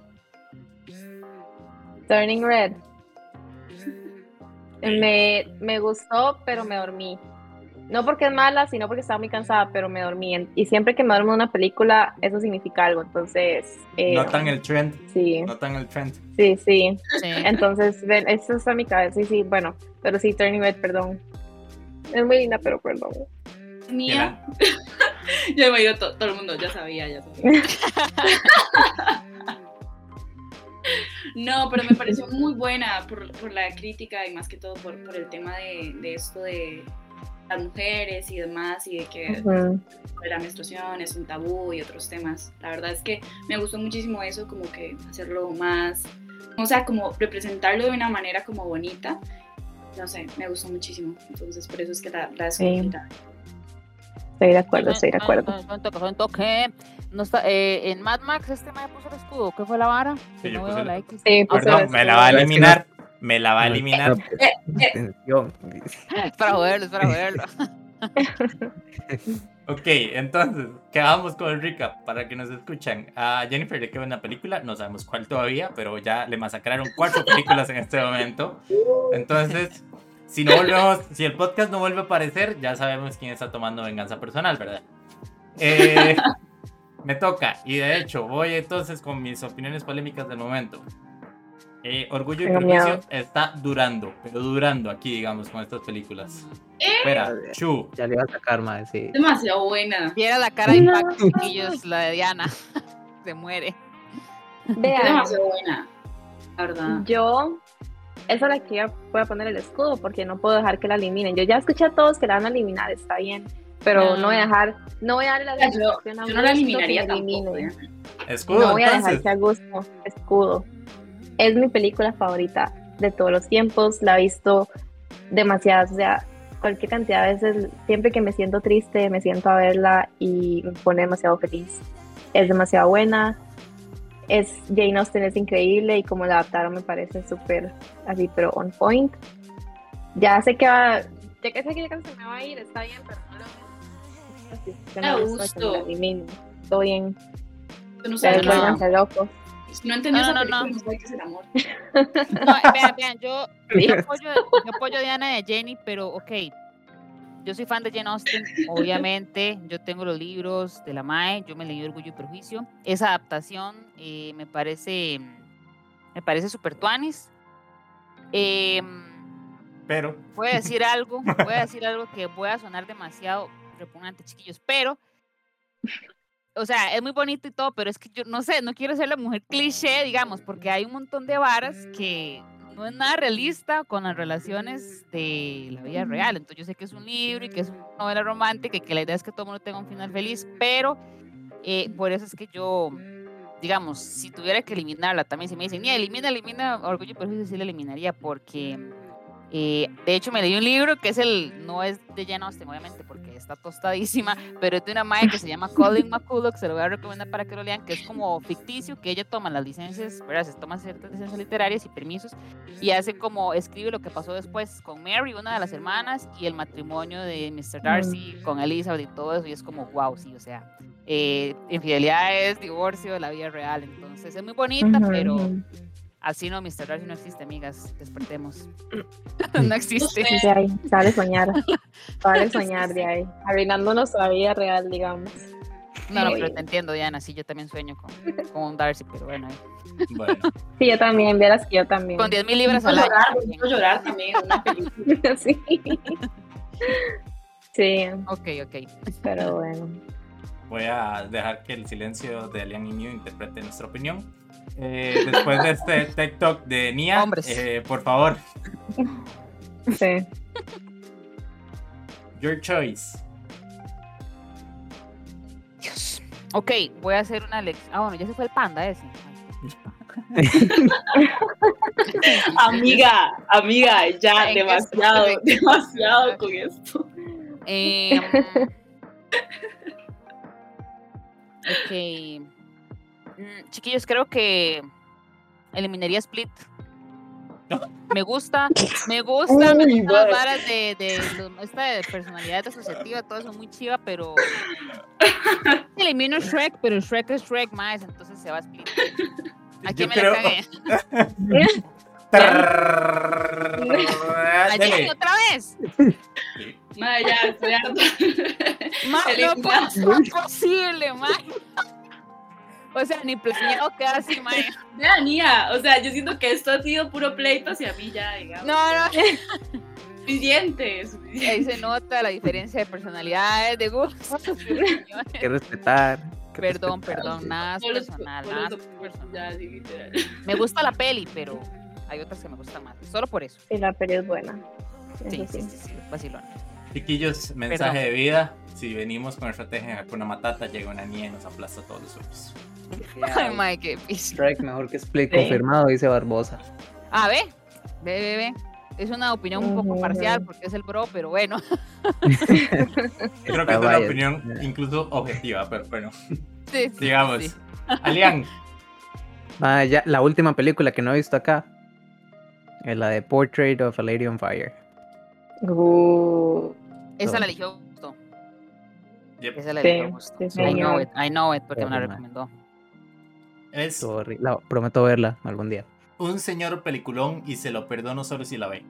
Turning Red. Me, me gustó, pero me dormí. No porque es mala, sino porque estaba muy cansada, pero me dormí. Y siempre que me duermo en una película, eso significa algo. Entonces, eh, Notan el trend. sí, Notan el trend. sí, sí. Sí. Entonces, ven, eso está en mi cabeza. Sí, sí, bueno, pero sí, Turning Red, perdón. Es muy linda, pero perdón. Mía. Yo me digo, to- todo el mundo ya sabía, ya sabía. No, pero me pareció muy buena por, por la crítica y más que todo por, por el tema de, de esto de las mujeres y demás y de que Ujú. la menstruación es un tabú y otros temas. La verdad es que me gustó muchísimo eso, como que hacerlo más, o sea, como representarlo de una manera como bonita. No sé, me gustó muchísimo. Entonces, por eso es que la, la. Sí. Estoy de acuerdo, estoy de acuerdo. No está, eh, en Mad Max este me puso el escudo. ¿Qué fue la vara? Sí, yo puse la X. Sí, Ah, me la va a eliminar. Me la va a eliminar. Es para joderlo, es para joderlo. Ok, entonces, quedamos con el recap para que nos escuchan. A Jennifer le queda una película, no sabemos cuál todavía, pero ya le masacraron cuatro películas en este momento. Entonces, si no volvemos, si el podcast no vuelve a aparecer, ya sabemos quién está tomando venganza personal, ¿verdad? Eh, me toca, y de hecho, voy entonces con mis opiniones polémicas del momento. Eh, Orgullo y Prejuicio miedo. está durando, pero durando aquí, digamos, con estas películas. Espera, Chu, Ya le iba a sacar, madre, sí. Demasiado buena. Viera la cara de impacto, chiquillos, la de Diana. Se muere. Vean, demasiado buena. La verdad. yo, esa es la que yo voy a poner el escudo porque no puedo dejar que la eliminen. Yo ya escuché a todos que la van a eliminar, está bien, pero no voy a dejar, no voy a darle la Yo, satisfacción a yo no la que eliminaría tampoco. ¿eh? escudo, No voy a dejar entonces. que a gusto, escudo. Es mi película favorita de todos los tiempos, la he visto demasiadas, o sea, cualquier cantidad de veces, siempre que me siento triste, me siento a verla y me pone demasiado feliz. Es demasiado buena, es, Jane Austen es increíble y como la adaptaron me parece súper así, pero on point. Ya sé que va, ya que sé que ya se me va a ir, está bien, pero no lo no gusto. Todo bien, Tú no sabes es- no. no entendió No, no, no. no sabe qué es el amor. No, vean, vean, yo, yo apoyo, yo apoyo a Diana y a Jenny, pero ok. Yo soy fan de Jane Austen, obviamente. Yo tengo los libros de la MAE, yo me leí Orgullo y Prejuicio. Esa adaptación eh, me parece me parece super tuanis. Em, Pero, voy a decir algo, voy a decir algo que voy a sonar demasiado repugnante, chiquillos, pero, o sea, es muy bonito y todo, pero es que yo no sé, no quiero ser la mujer cliché, digamos, porque hay un montón de varas que no es nada realista con las relaciones de la vida real. Entonces yo sé que es un libro y que es una novela romántica y que la idea es que todo el mundo tenga un final feliz, pero eh, por eso es que yo, digamos, si tuviera que eliminarla, también si me dicen, ni elimina, elimina Orgullo y Prejuicio, sí la eliminaría porque eh, de hecho, me leí un libro que es el, no es de Jane Austen, obviamente, porque está tostadísima, pero es de una madre que se llama Colin McCulloch, se lo voy a recomendar para que lo lean, que es como ficticio, que ella toma las licencias, ¿verdad? Se toma ciertas licencias literarias y permisos, y hace como, escribe lo que pasó después con Mary, una de las hermanas, y el matrimonio de Mr. Darcy con Elizabeth y todo eso, y es como, wow, sí, o sea, eh, infidelidad es divorcio la vida real, entonces es muy bonita, pero Así no, Mr. Darcy no existe, amigas. Despertemos. no existe. De ahí, sale soñar. Sale soñar de ahí. Arruinando nuestra vida real, digamos. No, no, pero te entiendo, Diana. Sí, yo también sueño con, con un Darcy, pero bueno. bueno, Sí, yo también, vieras que yo también. Con 10 mil libras al año. llorar, llorar también una película. sí. Sí, Ok, ok. pero bueno. voy a dejar que el silencio de Alian y Mew interprete nuestra opinión. Eh, después de este TikTok de Nia, Hombres. eh, por favor, Sí. your choice. Dios. Ok, voy a hacer una lección. Ah, bueno, ya se fue el panda ese. Amiga, amiga, ya, ¿En qué demasiado, demasiado con esto. Em, ok. Mm, Chiquillos, creo que eliminaría Split. Me gusta, me gusta, me gustan las varas de, esta de personalidad asociativa, todo eso muy chiva, pero elimino Shrek, pero Shrek es Shrek más, entonces se va a Split. ¿A quién Yo me creo- la cagué? ¿A Dele. Jenny otra vez? Madre, ya, estoy harta. Ma, no posible, ma. O sea, ni planeado queda así, ma. Vea, Nia, o sea, yo siento que esto ha sido puro pleito hacia mí ya, digamos. No, no, Suficiente, suficiente. ahí se nota la diferencia de personalidades, de gustos. Que respetar. que Perdón, respetar, perdón, sí. nada es personal, nada es personal. ya, sí, literal. Me gusta la peli, pero hay otras que me gustan más. Solo por eso. Y la peli es buena. Sí, sí, sí, sí, vacilón. Chiquillos, mensaje de vida. Si venimos con estrategia de Hakuna Matata, llega una niña y nos aplasta todos los ojos. Ay, qué piso. Strike mejor que Split, Sí. confirmado, dice Barbosa. Ah, ve, ve, ve, ve. Es una opinión un poco parcial porque es el bro, pero bueno. Creo que es una opinión incluso objetiva, pero bueno, Sí, sí, digamos. sí. Alian, Ah, ya, la última película que no he visto acá es la de Portrait of a Lady on Fire. Uh, Esa la eligió. Yep. Esa la sí, I know it, I know it, porque me la recomendó. es la- prometo verla algún día. un señor peliculón y se lo perdono solo si la ve.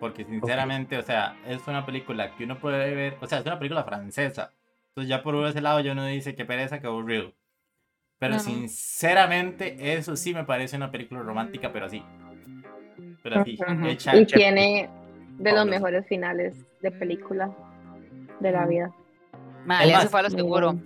Porque sinceramente, o sea, es una película que uno puede ver, o sea, es una película francesa. Entonces ya por ese lado yo no dice que pereza, que aburrido. Pero Ajá. sinceramente eso sí me parece una película romántica, pero así. Pero así, Ujú. hecha. y tiene de los mejores finales de película de la vida. Alianza fue a lo seguro.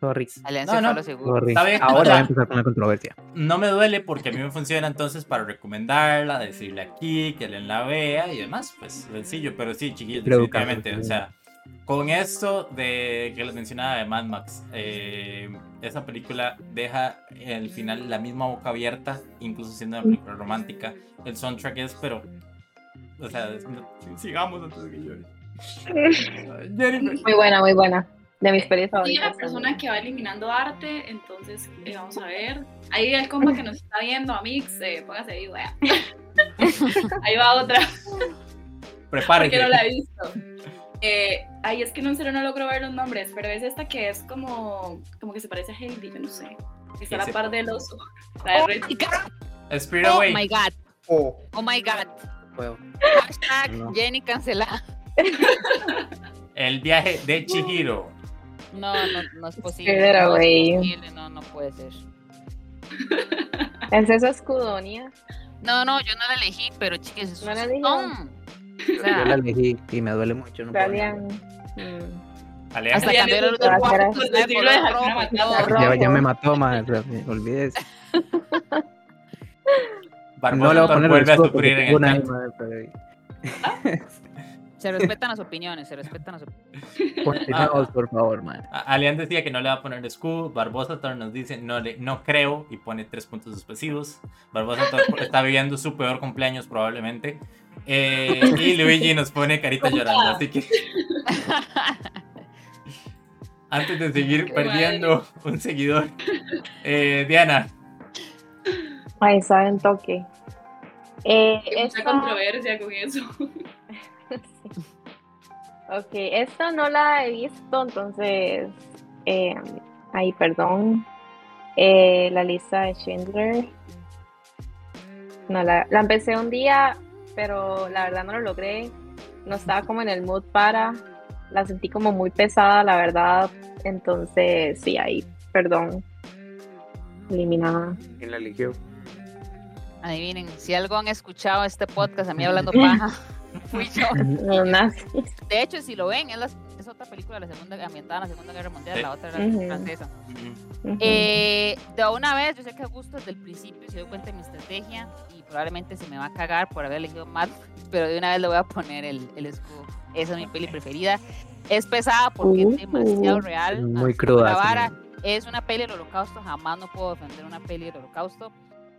Sorry. Alianza No, fue a lo seguro. Sorry. Ahora o sea- va a empezar con la controversia. No me duele porque a mí me funciona entonces para recomendarla, decirle aquí, que él la vea y demás. Pues sencillo, pero sí, chiquillos, definitivamente. O sea, con esto de que les mencionaba de Mad Max, eh, esa película deja el final la misma boca abierta, incluso siendo una película romántica. El soundtrack es, pero. O sea, es- sigamos antes de que llore. Jennifer. Muy buena, muy buena. De mis pelis Soy la persona que va eliminando arte, entonces eh, vamos a ver. Ahí el compa que nos está viendo, Amix, eh, póngase ahí, wea. Ahí va otra, Prepárate. porque no la he visto. Eh, ay, es que no sé, no logro ver los nombres, pero es esta que es como, como que se parece a Heidi, yo no sé. Que está a la par del oso. La de Oh my God. Spirit Oh Away. my God. Oh, Oh my God. puedo. Hashtag No. Jenny cancelada. El viaje de Chihiro. No, no, no es posible. No, es Away. posible, no, no puede ser. ¿Es eso Escudonia? No, no, yo no la elegí, pero chiques, es un ¿No la. O Yo la elegí y me duele mucho. No puedo Dalian. mm, Alianza. hasta cambió el cuarto, todo. Ya, ya me mató, ma. Olvides. No le voy a poner vuelve a sufrir en el Se respetan las opiniones, se respetan las opiniones. Continuamos, por favor, man. Alian decía que no le va a poner escudo. Barbosa Thor nos dice no, le, no creo y pone tres puntos suspensivos. Barbosa Thor está viviendo su peor cumpleaños probablemente. Eh, y Luigi nos pone carita llorando. Así que antes de seguir Qué perdiendo un seguidor, eh, Diana, Ay, saben toque. Eh, Mucha controversia con eso. Ok, esta no la he visto, entonces. Eh, ay, perdón. Eh, la lista de Schindler. No, la, la empecé un día, pero la verdad no lo logré. No estaba como en el mood para. La sentí como muy pesada, la verdad. Entonces, sí, ahí, perdón. Eliminada. ¿Quién la eligió? Adivinen, si algo han escuchado este podcast a mí hablando paja, fui yo. No, nazi. De hecho, si lo ven, es, la- es otra película de la segunda, ambientada en la Segunda Guerra Mundial, la otra era Ujú. francesa. Ujú. Eh, de una vez, yo sé que Augusto desde el principio se dio cuenta de mi estrategia y probablemente se me va a cagar por haber elegido mal, pero de una vez le voy a poner el, el escudo. Esa es mi peli preferida. Es pesada porque es demasiado Uh. real. Es muy cruda, la sí. vara. Es una peli del holocausto, jamás no puedo defender una peli del holocausto.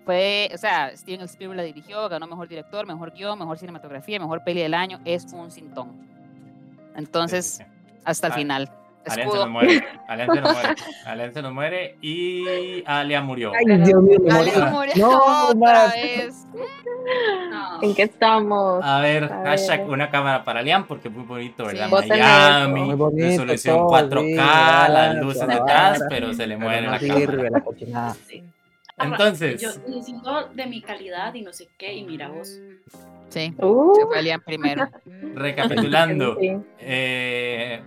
Fue, o sea, Steven Spielberg la dirigió, ganó mejor director, mejor guion, mejor cinematografía, mejor peli del año. Es un sintón. Entonces, hasta el Ah, final. Alian se Escudo. nos muere. Alian se nos muere. Alian se nos muere y Alia murió. Ay, Dios mío, morí. murió No, otra vez. No. ¿En qué estamos? A ver, A hashtag ver. una cámara para Liam porque es muy bonito, ¿verdad? Sí. Miami. Muy bonito resolución todo, 4K, sí, las luces detrás, pero se le Pero muere no la sirve cámara. la. Entonces- Yo necesito de mi calidad y no sé qué, y mira vos. Sí, Uh, se fue Liam primero. Recapitulando, sí. eh,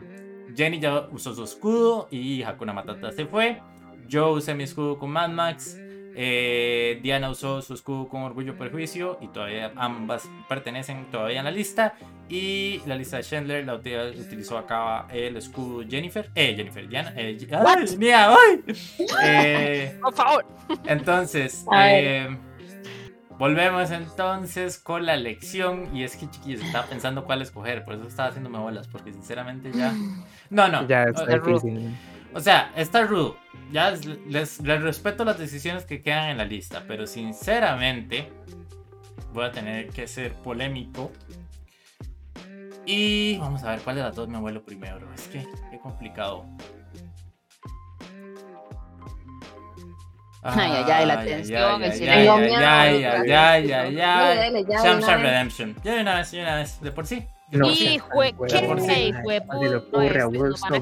Jenny ya usó su escudo y Hakuna Matata se fue. Yo usé mi escudo con Mad Max. Eh, Diana usó su escudo con Orgullo y Prejuicio y todavía ambas pertenecen todavía en la lista. Y la lista de Chandler la uti- utilizó acá el escudo Jennifer. Eh, Jennifer, Diana. Eh, ¡Ay, mía! ¡Ay! Eh, Por favor. entonces, eh, volvemos entonces con la lección. Y es que, chiquillos, estaba pensando cuál escoger. Por eso estaba haciéndome bolas. Porque sinceramente ya. No, no. Ya Es difícil. O sea, está rudo. Ya es- les, les respeto las decisiones que quedan en la lista. Pero sinceramente, voy a tener que ser polémico. Y vamos a ver cuál de las dos me vuelo primero. Es que, qué complicado. Ay, ay, ay, la Ay, tensión, el silencio. ay, ay, ay, ay, ay. Redemption. Ya de una vez, ya de una vez. De por sí. No, Hijo de Por qué, este,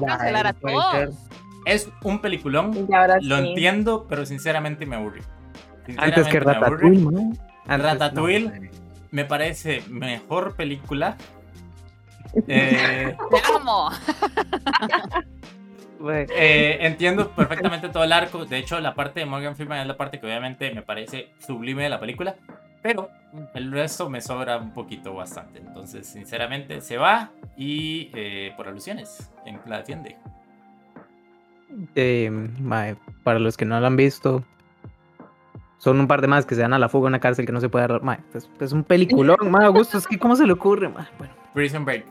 cancelar a todos. Es un peliculón. Y ahora Lo sí. entiendo, pero sinceramente me aburre. Antes que Sinceramente me aburre. Ratatouille, ¿no? Antes- Ratatouille. no, Me parece mejor película. Eh, Te amo. eh, entiendo perfectamente todo el arco. De hecho, la parte de Morgan Freeman es la parte que obviamente me parece sublime de la película. Pero el resto me sobra un poquito bastante. Entonces, sinceramente, se va y eh, por alusiones, en la defiende. Eh, mae, para los que no lo han visto, son un par de más que se dan a la fuga en una cárcel que no se puede dar. mae, es, es un peliculón, mae, Augusto, es que ¿cómo se le ocurre? mae? Bueno, Prison Break.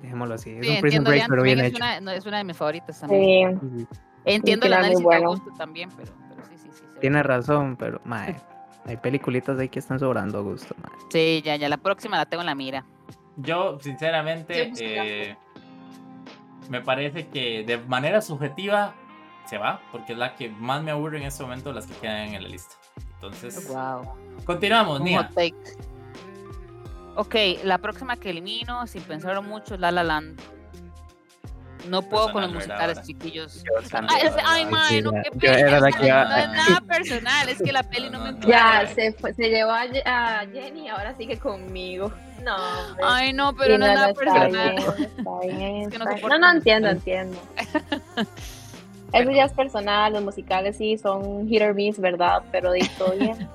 dejémoslo así. Es Sí, un prison entiendo, break, pero bien es hecho. una, no, es una de mis favoritas también. Sí. Sí, sí. Entiendo el análisis de bueno. Augusto también, pero, pero sí, sí, sí. Tiene razón, pero mae, hay peliculitas ahí que están sobrando, Augusto. mae. Sí, ya, ya, la próxima la tengo en la mira. Yo, sinceramente, eh, me parece que de manera subjetiva se va, porque es la que más me aburre en este momento, las que quedan en la lista. Entonces, Wow. continuamos, Nia. Ok, la próxima que elimino, sin pensarlo mucho, es La La Land. No puedo con los musicales, chiquillos. Ay, mae, no, qué pena. No es nada personal, es que la peli no me No, gusta. Ya, se, fue- se llevó a, a Jenny, ahora sigue conmigo. No, hombre. Ay, no, pero Sí, no es nada personal. bien, está bien, Es que no No, no, entiendo, entiendo. Eso ya es personal, los musicales sí son hit or miss, ¿verdad? Pero di, todo bien,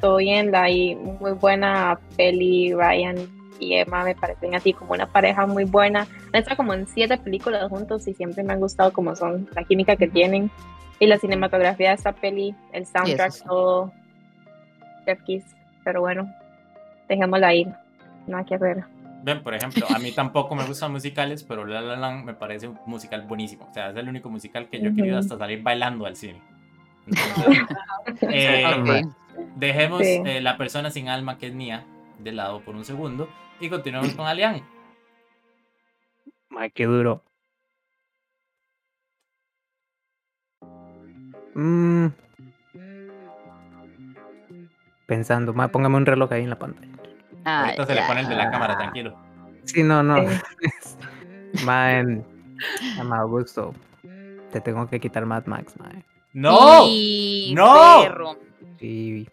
todo bien, la y muy buena peli, Ryan y Emma me parecen así como una pareja muy buena. Han estado como en siete películas juntos y siempre me han gustado como son, la química que tienen y la cinematografía de esta peli, el soundtrack, sí. todo, Chef Kiss. Pero bueno, dejémosla ir, nada que hacer. Ven, por ejemplo, a mí tampoco me gustan musicales, pero La La Land me parece un musical buenísimo. O sea, es el único musical que yo he querido hasta salir bailando al cine. Entonces, eh, Ok. dejemos Sí. eh, la persona sin alma que es Nia de lado por un segundo y continuemos con Alian. Mae, qué duro. Mm. Pensando, mae, póngame un reloj ahí en la pantalla. Ahorita se le pone el de la cámara, tranquilo. Sí, no, no. Sí. mae, ama Augusto. Te tengo que quitar Mad Max, mae. ¡No! Y ¡No! perro. Sí,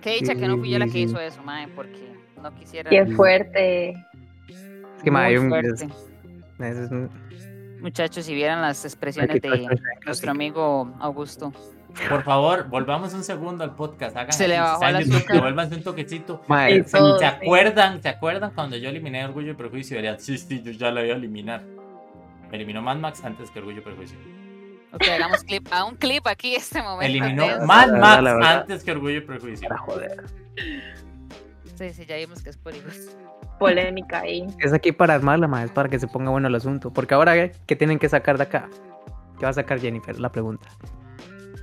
Qué dicha que no fui yo la que Sí. hizo eso, mae, porque no quisiera. Qué fuerte. Es que mae, Muy hay un. fuerte. es- es- es un- Muchachos, si vieran las expresiones de nuestro amigo Augusto. Por favor, volvamos un segundo al podcast. Hagan Se le bajó YouTube, azúcar. devuélvanse un toquecito. Todo. ¿Se sí. acuerdan? ¿Se acuerdan cuando yo eliminé Orgullo y Prejuicio? Dirían, sí, sí, yo ya la iba a eliminar. Eliminó Mad Max antes que Orgullo y Prejuicio. Ok, hagamos clip, a un clip aquí este momento. Eliminó tenso. Mad La Max verdad, la verdad. antes que Orgullo y Prejuicio. para joder. Sí, sí, ya vimos que es por hijos. Polémica ahí. Es aquí para armarla, mae, es para que se ponga bueno el asunto. Porque ahora, ¿qué, ¿qué tienen que sacar de acá? ¿Qué va a sacar Jennifer? La pregunta.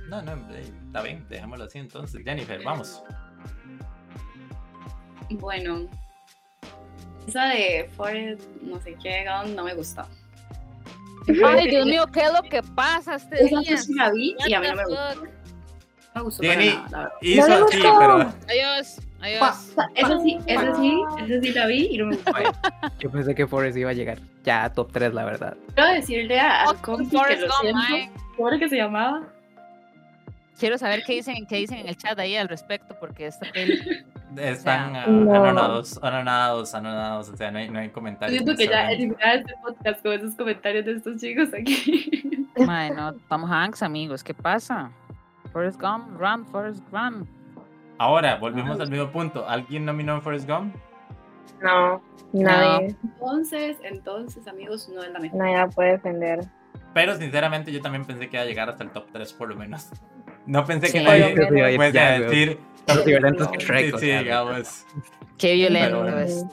No, no, eh, está bien, dejémoslo así entonces. Jennifer, vamos. Bueno, esa de Forest, no sé qué, no me gusta. Ay, Dios mío, ¿qué es lo que pasa este Esa día? sí la vi y a mí no me gustó. No me gustó Jenny, para nada, la verdad. hizo así, gustó. pero. Adiós, adiós. pa- Esa sí, esa sí, esa sí la vi y no me gustó. Yo pensé que Forrest iba a llegar ya a top 3, la verdad. Quiero decirle a, Fuck compi que Forrest lo Gump, siento. mae. ¿Cómo era que se llamaba? Quiero saber qué dicen, qué dicen en el chat ahí al respecto, porque esta peli. Están ah, No. anonadados, anonadados, anonadados. O sea, no hay, no hay comentarios. Siento que ya eliminar este podcast con esos comentarios de estos chicos aquí. Mae, no, Tom Hanks, amigos, ¿qué pasa? Forrest Gump, run, Forrest Run. Ahora, volvemos al mismo punto. ¿Alguien nominó a Forrest Gump? No, nadie, Entonces, entonces, amigos, no es la mejor. nadie la puede defender. Pero sinceramente yo también pensé que iba a llegar hasta el top 3 por lo menos. No pensé que Sí. nadie lo menos. fuese a decir. Los violentos que No, Shrek. Sí, o sí, sea, digamos. Qué violento bueno. es.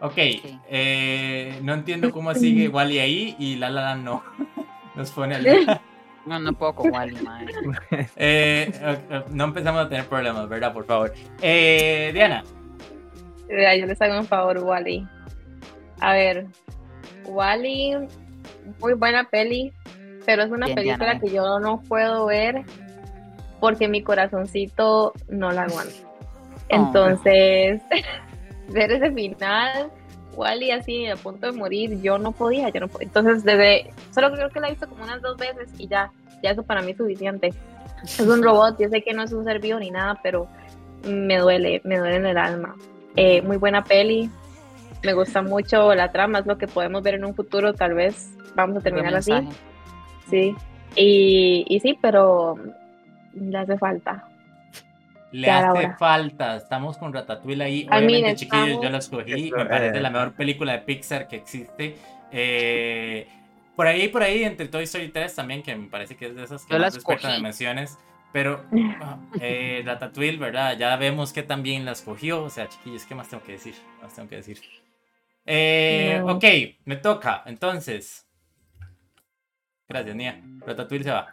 Ok, eh, no entiendo cómo sigue Wally ahí y La La Land no. Nos pone al... No, no puedo con Wally, mae. Eh, eh, eh, no empezamos a tener problemas, ¿verdad? Por favor. Eh, Diana. Mira, yo les hago un favor, Wally. A ver, Wally, muy buena peli, pero es una Bien, película Diana, que yo no puedo ver porque mi corazoncito no la aguanta. Entonces, ver ese final, Wally así a punto de morir, yo no podía, yo no podía. Entonces, desde, solo creo que la he visto como unas dos veces y ya, ya eso para mí es suficiente. Es un robot, yo sé que no es un ser vivo ni nada, pero me duele, me duele en el alma. Eh, muy buena peli, me gusta mucho la trama, es lo que podemos ver en un futuro, tal vez vamos a terminar así, sí. Y, y sí, pero le hace falta. Le hace ahora. falta. Estamos con Ratatouille ahí. I mean, Obviamente, chiquillos, yo la escogí. Me parece la mejor película de Pixar que existe. Eh, por ahí, por ahí, entre Toy Story 3 también, que me parece que es de esas que Yo más despiertan emociones. Pero ah, eh, Ratatouille, ¿verdad? Ya vemos que también la escogió. O sea, chiquillos, ¿qué más tengo que decir? ¿Qué más tengo que decir? Eh, No. Ok, me toca. Entonces. Gracias, Nia. Ratatouille se va.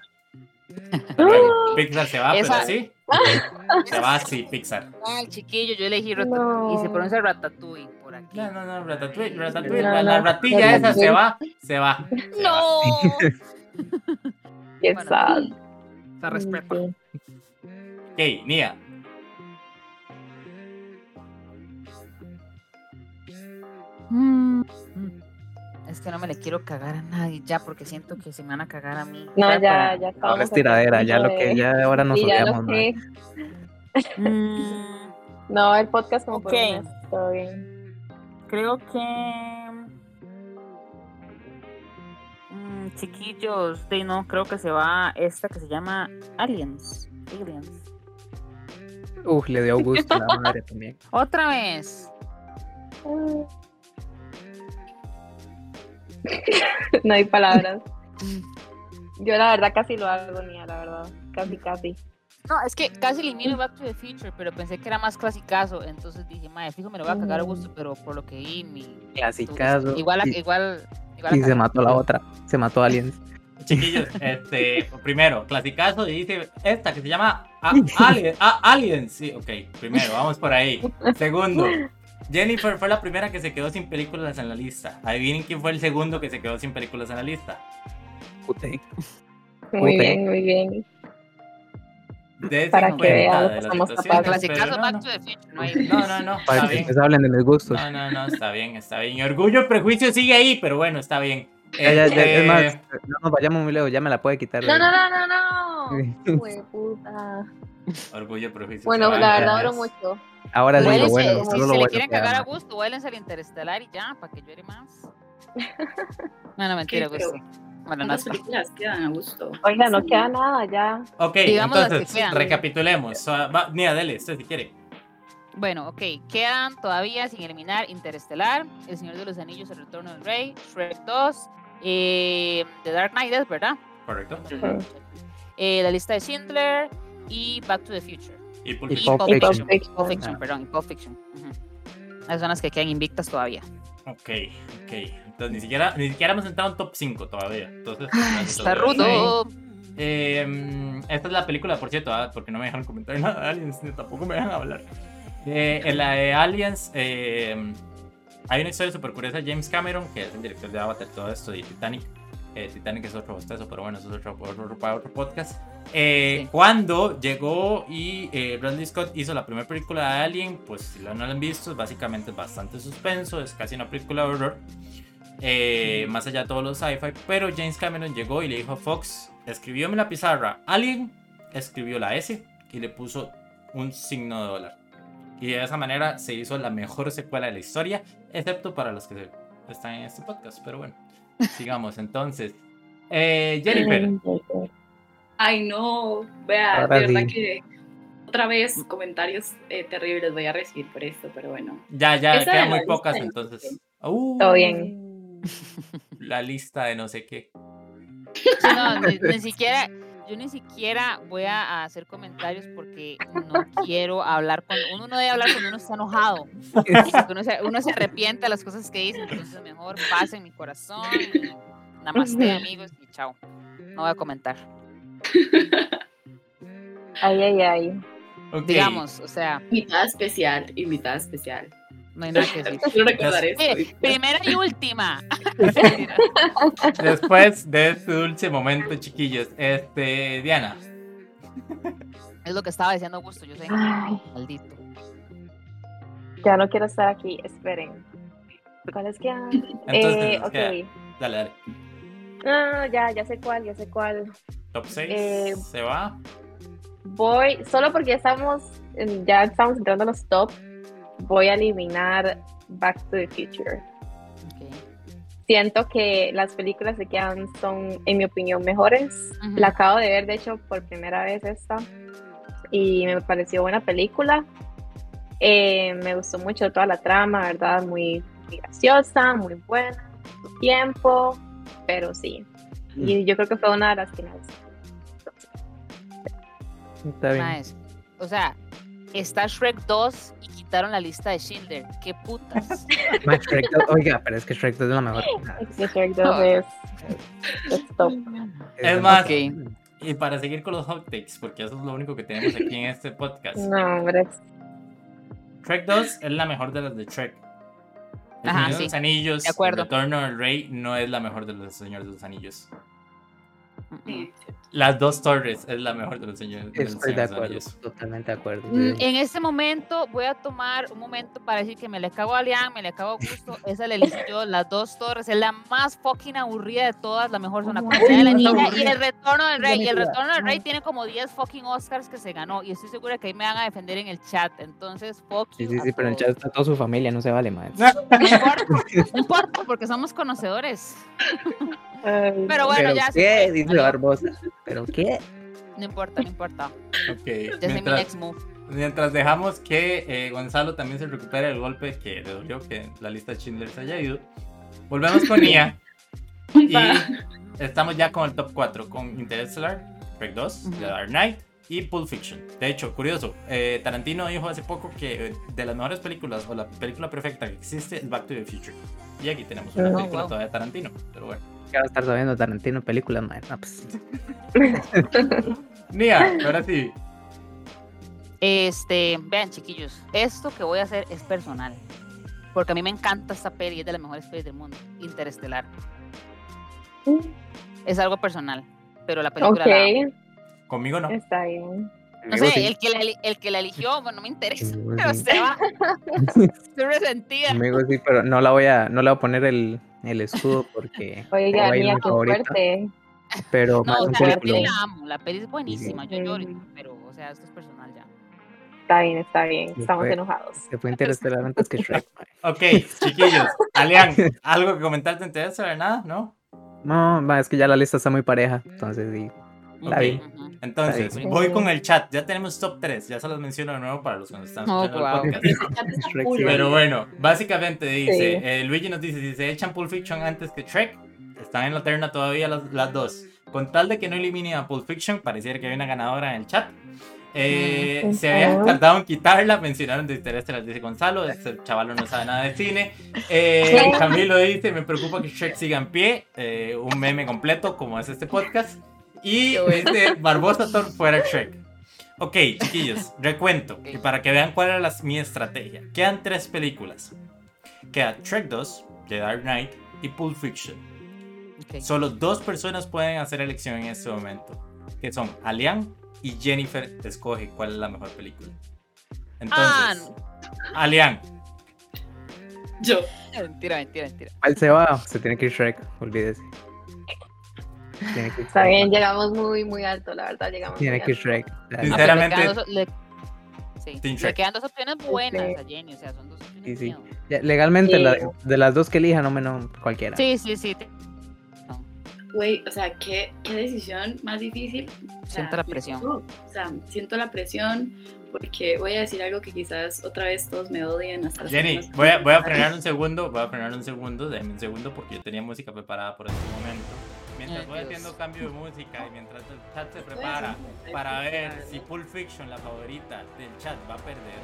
Pixar se va, Esa- pero sí. Se va así, Pixar. Al chiquillo, yo elegí Ratatouille No. y se pronuncia Ratatouille por aquí. No, no, no, Ratatouille, Ratatouille, No, la, ratilla esa se va, se va. se va. ¡No! Qué sad. Se respeta. Ok, Nia. Mm. Es que no me le quiero cagar a nadie ya porque siento que se me van a cagar a mí. No, ya, ya Ahora es tiradera, ya lo que ya ahora nos Sí, ya lo odiamos, que- mae. Mm, No, el podcast como por Ok. un mes, todo bien. creo que. Mm, chiquillos, de no, creo que se va esta que se llama Aliens. Aliens. Uf, le dio gusto a la madre también. Otra vez. no hay palabras. Yo la verdad casi lo hago, ni la verdad. Casi, casi. No, es que casi elimino Back to the Future, pero pensé que era más clasicazo, entonces dije, madre, fijo, me lo voy a cagar a gusto, pero por lo que vi, mi. Clasicazo. Igual, a- Y- igual, igual. a Y se mató la otra. Se mató a Aliens. Chiquillos, este, primero, clasicazo y dice esta que se llama A- Alien, A- Aliens. Sí, ok, primero, vamos por ahí. Segundo, Jennifer fue la primera que se quedó sin películas en la lista. Adivinen quién fue el segundo que se quedó sin películas en la lista. Pute. Muy bien, muy bien. Para que vean que situación, capaces. Clasicazo no, Back no. to the Future, no hay. No, no, no, Para está que ustedes hablen de mis gustos. No, no, no, está bien, está bien. Y orgullo y prejuicio sigue ahí, pero bueno, está bien. Ya, ya, ya, Este, es más, no nos vayamos muy lejos, ya me la puede quitar. No, no, no, no, no. Orgullo y prejuicio. Bueno, la verdad duró mucho. Ahora sí, lo bueno, si solo lo se le bueno quieren cagar a gusto, huélense al interestelar y ya, para que llore más. No, no, mentira, gusto. Bueno, no ¿Cuántas está. películas quedan a gusto? Oiga, no queda nada ya. Ok, Digamos las que entonces, quedan. recapitulemos. Ah, Mira, dele, usted si quiere. Bueno, ok. Quedan todavía sin eliminar Interestelar, El Señor de los Anillos, El Retorno del Rey, Shrek 2, eh, The Dark Knight, ¿es ¿verdad? Correcto. Eh, la lista de Schindler y Back to the Future. Y Pulp Fiction. Y Pulp Fiction. Fiction. Pulp Fiction, Ah. perdón, y Pulp Fiction. Esas son las que quedan invictas todavía. Ok, ok. Entonces ni siquiera, ni siquiera hemos entrado en top 5 todavía. Entonces, Está rudo. Eh, esta es la película, por cierto, ah, porque no me dejan comentar nada de Aliens, ni tampoco me dejan hablar. Eh, en la de Aliens, eh, hay una historia súper curiosa de James Cameron, que es el director de Avatar, todo esto, y Titanic. Eh, Titanic es otro bostezo, pero bueno, eso es otro, otro- otro podcast. Eh, Sí. Cuando llegó y eh, Bradley Scott hizo la primera película de Alien, pues si no la han visto, es básicamente bastante suspenso, es casi una película de horror. eh, más allá de todos los sci-fi, pero James Cameron llegó y le dijo a Fox, escribió en la pizarra Alien, escribió la S y le puso un signo de dólar. Y de esa manera se hizo la mejor secuela de la historia, excepto para los que están en este podcast. Pero bueno, sigamos entonces. Eh, Jennifer, Ay, no. Vea, Ahora de verdad sí. que otra vez comentarios eh, terribles voy a recibir por esto, pero bueno. ya, ya, Esa quedan muy pocas entonces. Uh, Todo bien. La lista de no sé qué. No, ni, ni siquiera, yo ni siquiera voy a hacer comentarios porque no quiero hablar cuando uno no debe hablar cuando uno está enojado. Uno se, uno se arrepiente de las cosas que dice, entonces mejor paz en mi corazón. Namaste, amigos, y chao. No voy a comentar. Ay, ay, ay. Ok, Digamos, o sea, Invitada especial, invitada especial. No hay nada que decir. Eh, primera y última. Después de este dulce momento, chiquillos, este, Diana. Es lo que estaba diciendo Augusto, yo soy Ay, maldito. ya no quiero estar aquí. Esperen. ¿Cuáles quedan? Entonces, Eh, queda- ok. Dale, dale. Ah, ya, ya sé cuál, ya sé cuál. Top 6 Eh, se va. Voy, solo porque ya estamos, ya estamos entrando a los top, voy a eliminar Back to the Future. Siento que las películas que quedan son, en mi opinión, mejores. La acabo de ver, de hecho, por primera vez esta. Y me pareció buena película. Eh, me gustó mucho toda la trama, ¿verdad? Muy, muy graciosa, muy buena, su tiempo, pero sí. Y yo creo que fue una de las finales. Está bien. O sea, está Shrek 2 y quitaron la lista de Schindler. ¿Qué putas? Mae, Shrek 2, oiga, pero es que Shrek 2 es la mejor. Sí, Shrek 2 es, es top. Es más, Ok. y para seguir con los hot takes, porque eso es lo único que tenemos aquí en este podcast. No, hombre. Shrek 2 es la mejor de las de Shrek. El Ajá, Señor de sí, los Anillos, de acuerdo. El Retorno del Rey no es la mejor de los Señores de los Anillos. sí. Las dos torres es la mejor de los señores. Estoy de acuerdo, totalmente de acuerdo. Mm, En este momento voy a tomar un momento para decir que me le cago a Lian, me le cago a Gusto, esa le elegí yo, las dos torres, es la más fucking aburrida de todas, la mejor zona Uy, comercial de la niña y el retorno del rey, y el retorno del rey tiene como 10 fucking Oscars que se ganó y estoy segura que ahí me van a defender en el chat, entonces fuck Sí, sí, a sí, pero en todos. chat está toda su familia, no se vale, man. No importa, no importa, porque somos conocedores. Pero bueno, ¿Pero ya se qué? fue, Dice. Barbosa. ¿Pero qué? No importa, no importa. Ok. Ya sé mi Mientras, next move. mientras dejamos que eh, Gonzalo también se recupere el golpe que le dolió que la lista de Schindler se haya ido, volvemos con Nia. Y estamos ya con el top 4, con Interstellar, Shrek 2, Ujú. The Dark Knight y Pulp Fiction. De hecho, curioso, eh, Tarantino dijo hace poco que eh, de las mejores películas o la película perfecta que existe es Back to the Future. Y aquí tenemos una Oh, película wow. todavía de Tarantino, pero bueno. ¿Qué va a estar sabiendo Tarantino en películas, man? Ah, pues, Nia, ahora sí. Este, vean chiquillos, esto que voy a hacer es personal. Porque a mí me encanta esta peli, es de las mejores pelis del mundo, Interestelar. Es algo personal, pero la película la amo. Ok, Conmigo no. está bien. No sé, sí. el que, la, el que la eligió, bueno, no me interesa, pero sí. se va. Estoy resentida. Amigo, sí, pero no la voy a, no le voy a poner el, el escudo porque Oiga, mía, qué favorita. fuerte. Pero No, o sea, la peli la amo, la peli es buenísima, yo lloro, pero, o sea, esto es personal ya. Está bien, está bien. Sí, Estamos fue. enojados. Se fue Interestelar antes que Shrek. Ok, chiquillos. Alian, ¿algo que comentarte en Interstellar? ¿Nada? ¿No? No, es que ya la lista está muy pareja, entonces sí. Está bien. Entonces, bien. voy con el chat. Ya tenemos top 3. Ya se los menciono de nuevo para los que nos están Oh, escuchando el wow. podcast. Full, sí. Pero bueno, básicamente dice, Sí. eh, Luigi nos dice, si se echan Pulp Fiction antes que Shrek, están en la terna todavía las, las dos. Con tal de que no eliminen a Pulp Fiction, pareciera que hay una ganadora en el chat. Eh, Mm, se habían ujú. tardado en quitarla, mencionaron de Interestelar, dice Gonzalo, este chaval no sabe nada de cine. Eh, Sí. Camilo dice, me preocupa que Shrek siga en pie, eh, un meme completo como es este podcast. Y Qué bueno. dice, Barbosa Thor fuera Shrek. Ok, chiquillos, recuento. Y para que vean cuál era la- mi estrategia. Quedan tres películas. Queda Shrek 2, The Dark Knight y Pulp Fiction. Ok. Solo dos personas pueden hacer elección en este momento. Que son Alian y Jennifer escoge cuál es la mejor película. Entonces, Alian, Yo. Mentira, mentira, mentira. ¿Cuál se va? Se tiene que ir Shrek, olvídese. Tiene que Está bien, llegamos muy, muy alto, la verdad. Llegamos Tiene que. Shrek. Ya, pero le Sinceramente, quedan dos- le- sí, le quedan dos opciones buenas Sí. a Jenny, o sea, son dos opciones Sí, legalmente, Sí. la- de las dos que elija, no me no, cualquiera. Sí, sí, sí. Güey, o sea, ¿qué, qué decisión más difícil. O sea, Siento la presión. O sea, siento la presión porque voy a decir algo que quizás otra vez todos me odien hasta Jenny, voy a, voy a frenar un segundo, voy a frenar un segundo, déjame un segundo porque yo tenía música preparada por este momento. Mientras Ay, voy Dios. haciendo cambio de música y mientras el chat se prepara para ver si Pulp Fiction, la favorita del chat, va a perder.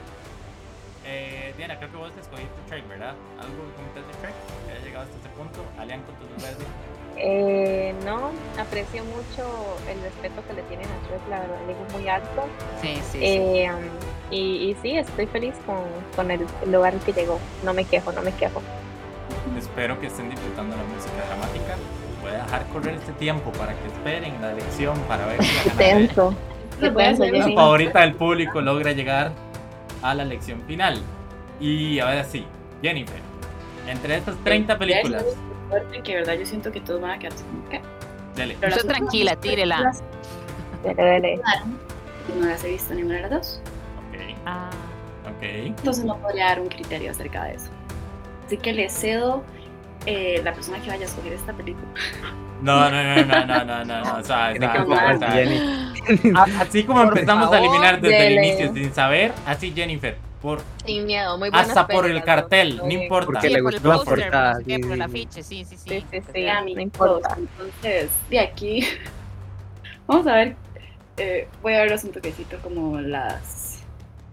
Eh, Diana, creo que vos escogiste Trek, ¿verdad? ¿Algo que comentar de Trek? Que haya llegado hasta este punto. Alian con tus verdes. Eh, no, aprecio mucho el respeto que le tienen a Shrek, la verdad, le digo muy alto. Sí, sí, sí. Eh, y, y sí, estoy feliz con, con el lugar que llegó. No me quejo, no me quejo. Espero que estén disfrutando la música dramática. Voy a dejar correr este tiempo para que esperen la elección para ver si Qué la tenso. La favorita del público logra llegar a la elección final. Y ahora sí, Jennifer, entre estas 30 películas, que verdad yo siento que todos van a quedar dele. Pero tranquila, tírela. Dele, dele. No las he visto ninguna de las dos. Ok, Ah, ok. Entonces no podría dar un criterio acerca de eso. Así que le cedo eh, la persona que vaya a escoger esta película. No, no, no, no, no, no, no, no, o sea, o sea, a- Así como Por empezamos a favor, eliminar desde el dele. inicio sin saber, así Jennifer, por, Sin miedo, muy hasta por el cartel, no importa. Porque sí, le por el gustó la por portada, no sé qué, sí, por el sí, afiche, sí, sí, sí. Sí, sí, sí. Ya, no mi importa. Entonces, de aquí, vamos a ver. eh, voy a verlos un toquecito como las.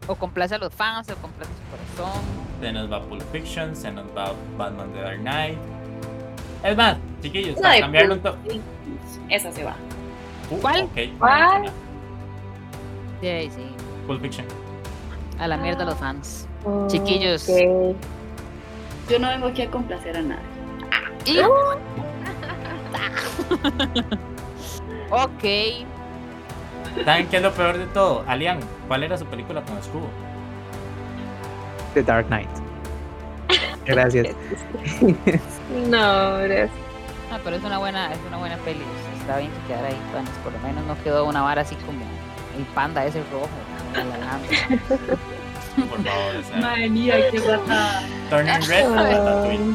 O complace a los fans, o complace su corazón. Se nos va Pulp Fiction, se nos va Batman The Dark Knight. Es más, chiquillos, Una para de cambiarlo un Pulp to- Fiction. Esa se va. Uh, ¿Cuál? ¿Cuál? Sí, sí. Pulp Fiction. A la mierda los fans. Chiquillos. Yo no vengo aquí a complacer a nadie. Y- Ok. ¿Saben qué es lo peor de todo? Alian, ¿cuál era su película con escudo? The Dark Knight. Gracias. No, gracias. Ah, pero es una buena, es una buena peli. Está bien que quedara ahí, bueno, por lo menos no quedó una vara así como el panda ese rojo. lana. Por favor, o sea, Madre mía, qué rata. Turning Red. Ratatouille.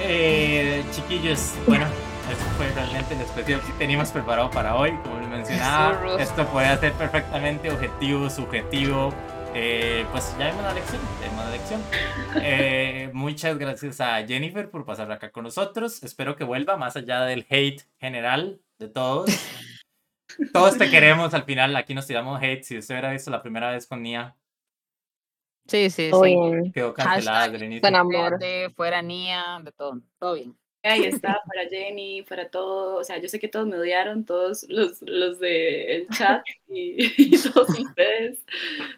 Eh, chiquillos, bueno, eso fue realmente el especial que teníamos preparado para hoy. Como les mencionaba, esto puede ser perfectamente objetivo, subjetivo. Eh, pues ya vimos la lección, ya vimos la lección. Eh, muchas gracias a Jennifer por pasar acá con nosotros. Espero que vuelva más allá del hate general de todos. Todos te queremos al final, aquí nos tiramos hate. Si usted hubiera visto la primera vez con Nia, Sí, sí, Todo sí. bien. quedó cancelada Hashtag desde el inicio. Con amor. De fuera Nia, de todo. Todo bien. Ahí está, para Jenny, para todo. O sea, yo sé que todos me odiaron, todos los, los del chat y, y todos ustedes,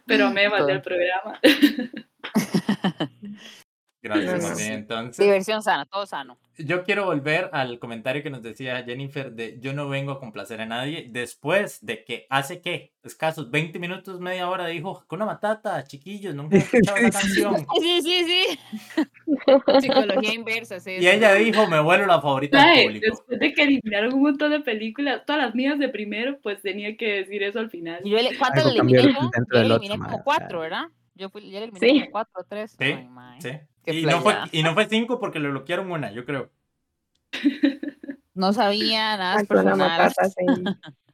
pero me mandé el programa. Gracias, bien. Entonces, Diversión sana, todo sano. yo quiero volver al comentario que nos decía Jennifer de yo no vengo a complacer a nadie después de que hace qué, escasos 20 minutos, media hora dijo Hakuna Matata, chiquillos, nunca he escuchado esa canción. Sí, sí, sí. Psicología inversa, sí. Y ella dijo, me vuelvo la favorita del público. después de que eliminaron un montón de películas, todas las mías de primero, pues tenía que decir eso al final. Y yo le- ¿Cuántas Algo le cambió eliminé yo? como cuatro. ¿verdad? Yo fui, yo le eliminé Sí. como cuatro o tres. Sí, Ay. Sí. Y no, fue, y no fue cinco porque le bloquearon una, yo creo. No sabía nada Hakuna personal. Matata, sí.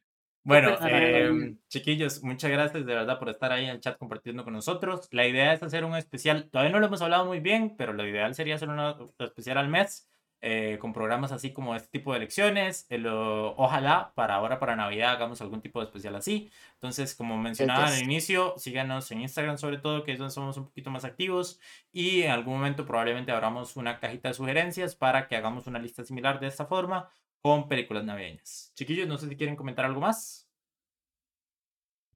Bueno, Pues, eh, chiquillos, muchas gracias de verdad por estar ahí en el chat compartiendo con nosotros. La idea es hacer un especial, todavía no lo hemos hablado muy bien, pero lo ideal sería hacer un especial al mes eh, con programas así como este tipo de elecciones. Eh, ojalá para ahora, para Navidad, hagamos algún tipo de especial así. Entonces, como mencionaba al inicio, síganos en Instagram sobre todo, que es donde somos un poquito más activos. Y en algún momento probablemente abramos una cajita de sugerencias para que hagamos una lista similar de esta forma con películas navideñas. Chiquillos, no sé si quieren comentar algo más.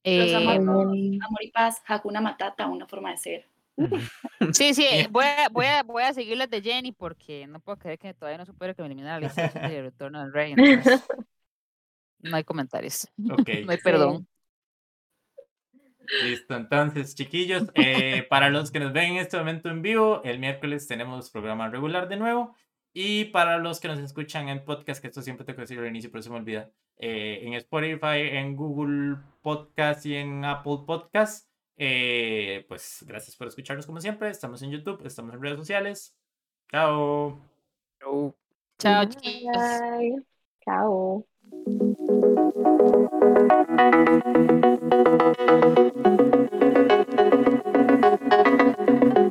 Los Eh, amamos. Mm, Amor y paz, Hakuna Matata, una forma de ser. Sí, sí, voy a, voy, a, voy a seguir las de Jenny porque no puedo creer que todavía no supero que me eliminen la lista de Retorno del Rey. entonces, no hay comentarios, Ok. no hay perdón. Listo, entonces, chiquillos, eh, para los que nos ven en este momento en vivo, el miércoles tenemos programa regular de nuevo. Y para los que nos escuchan en podcast, que esto siempre tengo que decirlo al inicio, pero se me olvida, eh, en Spotify, en Google Podcast y en Apple Podcast, eh, pues gracias por escucharnos como siempre. Estamos en YouTube, estamos en redes sociales. Chao. Chao, chiquillos. Bye. Chao.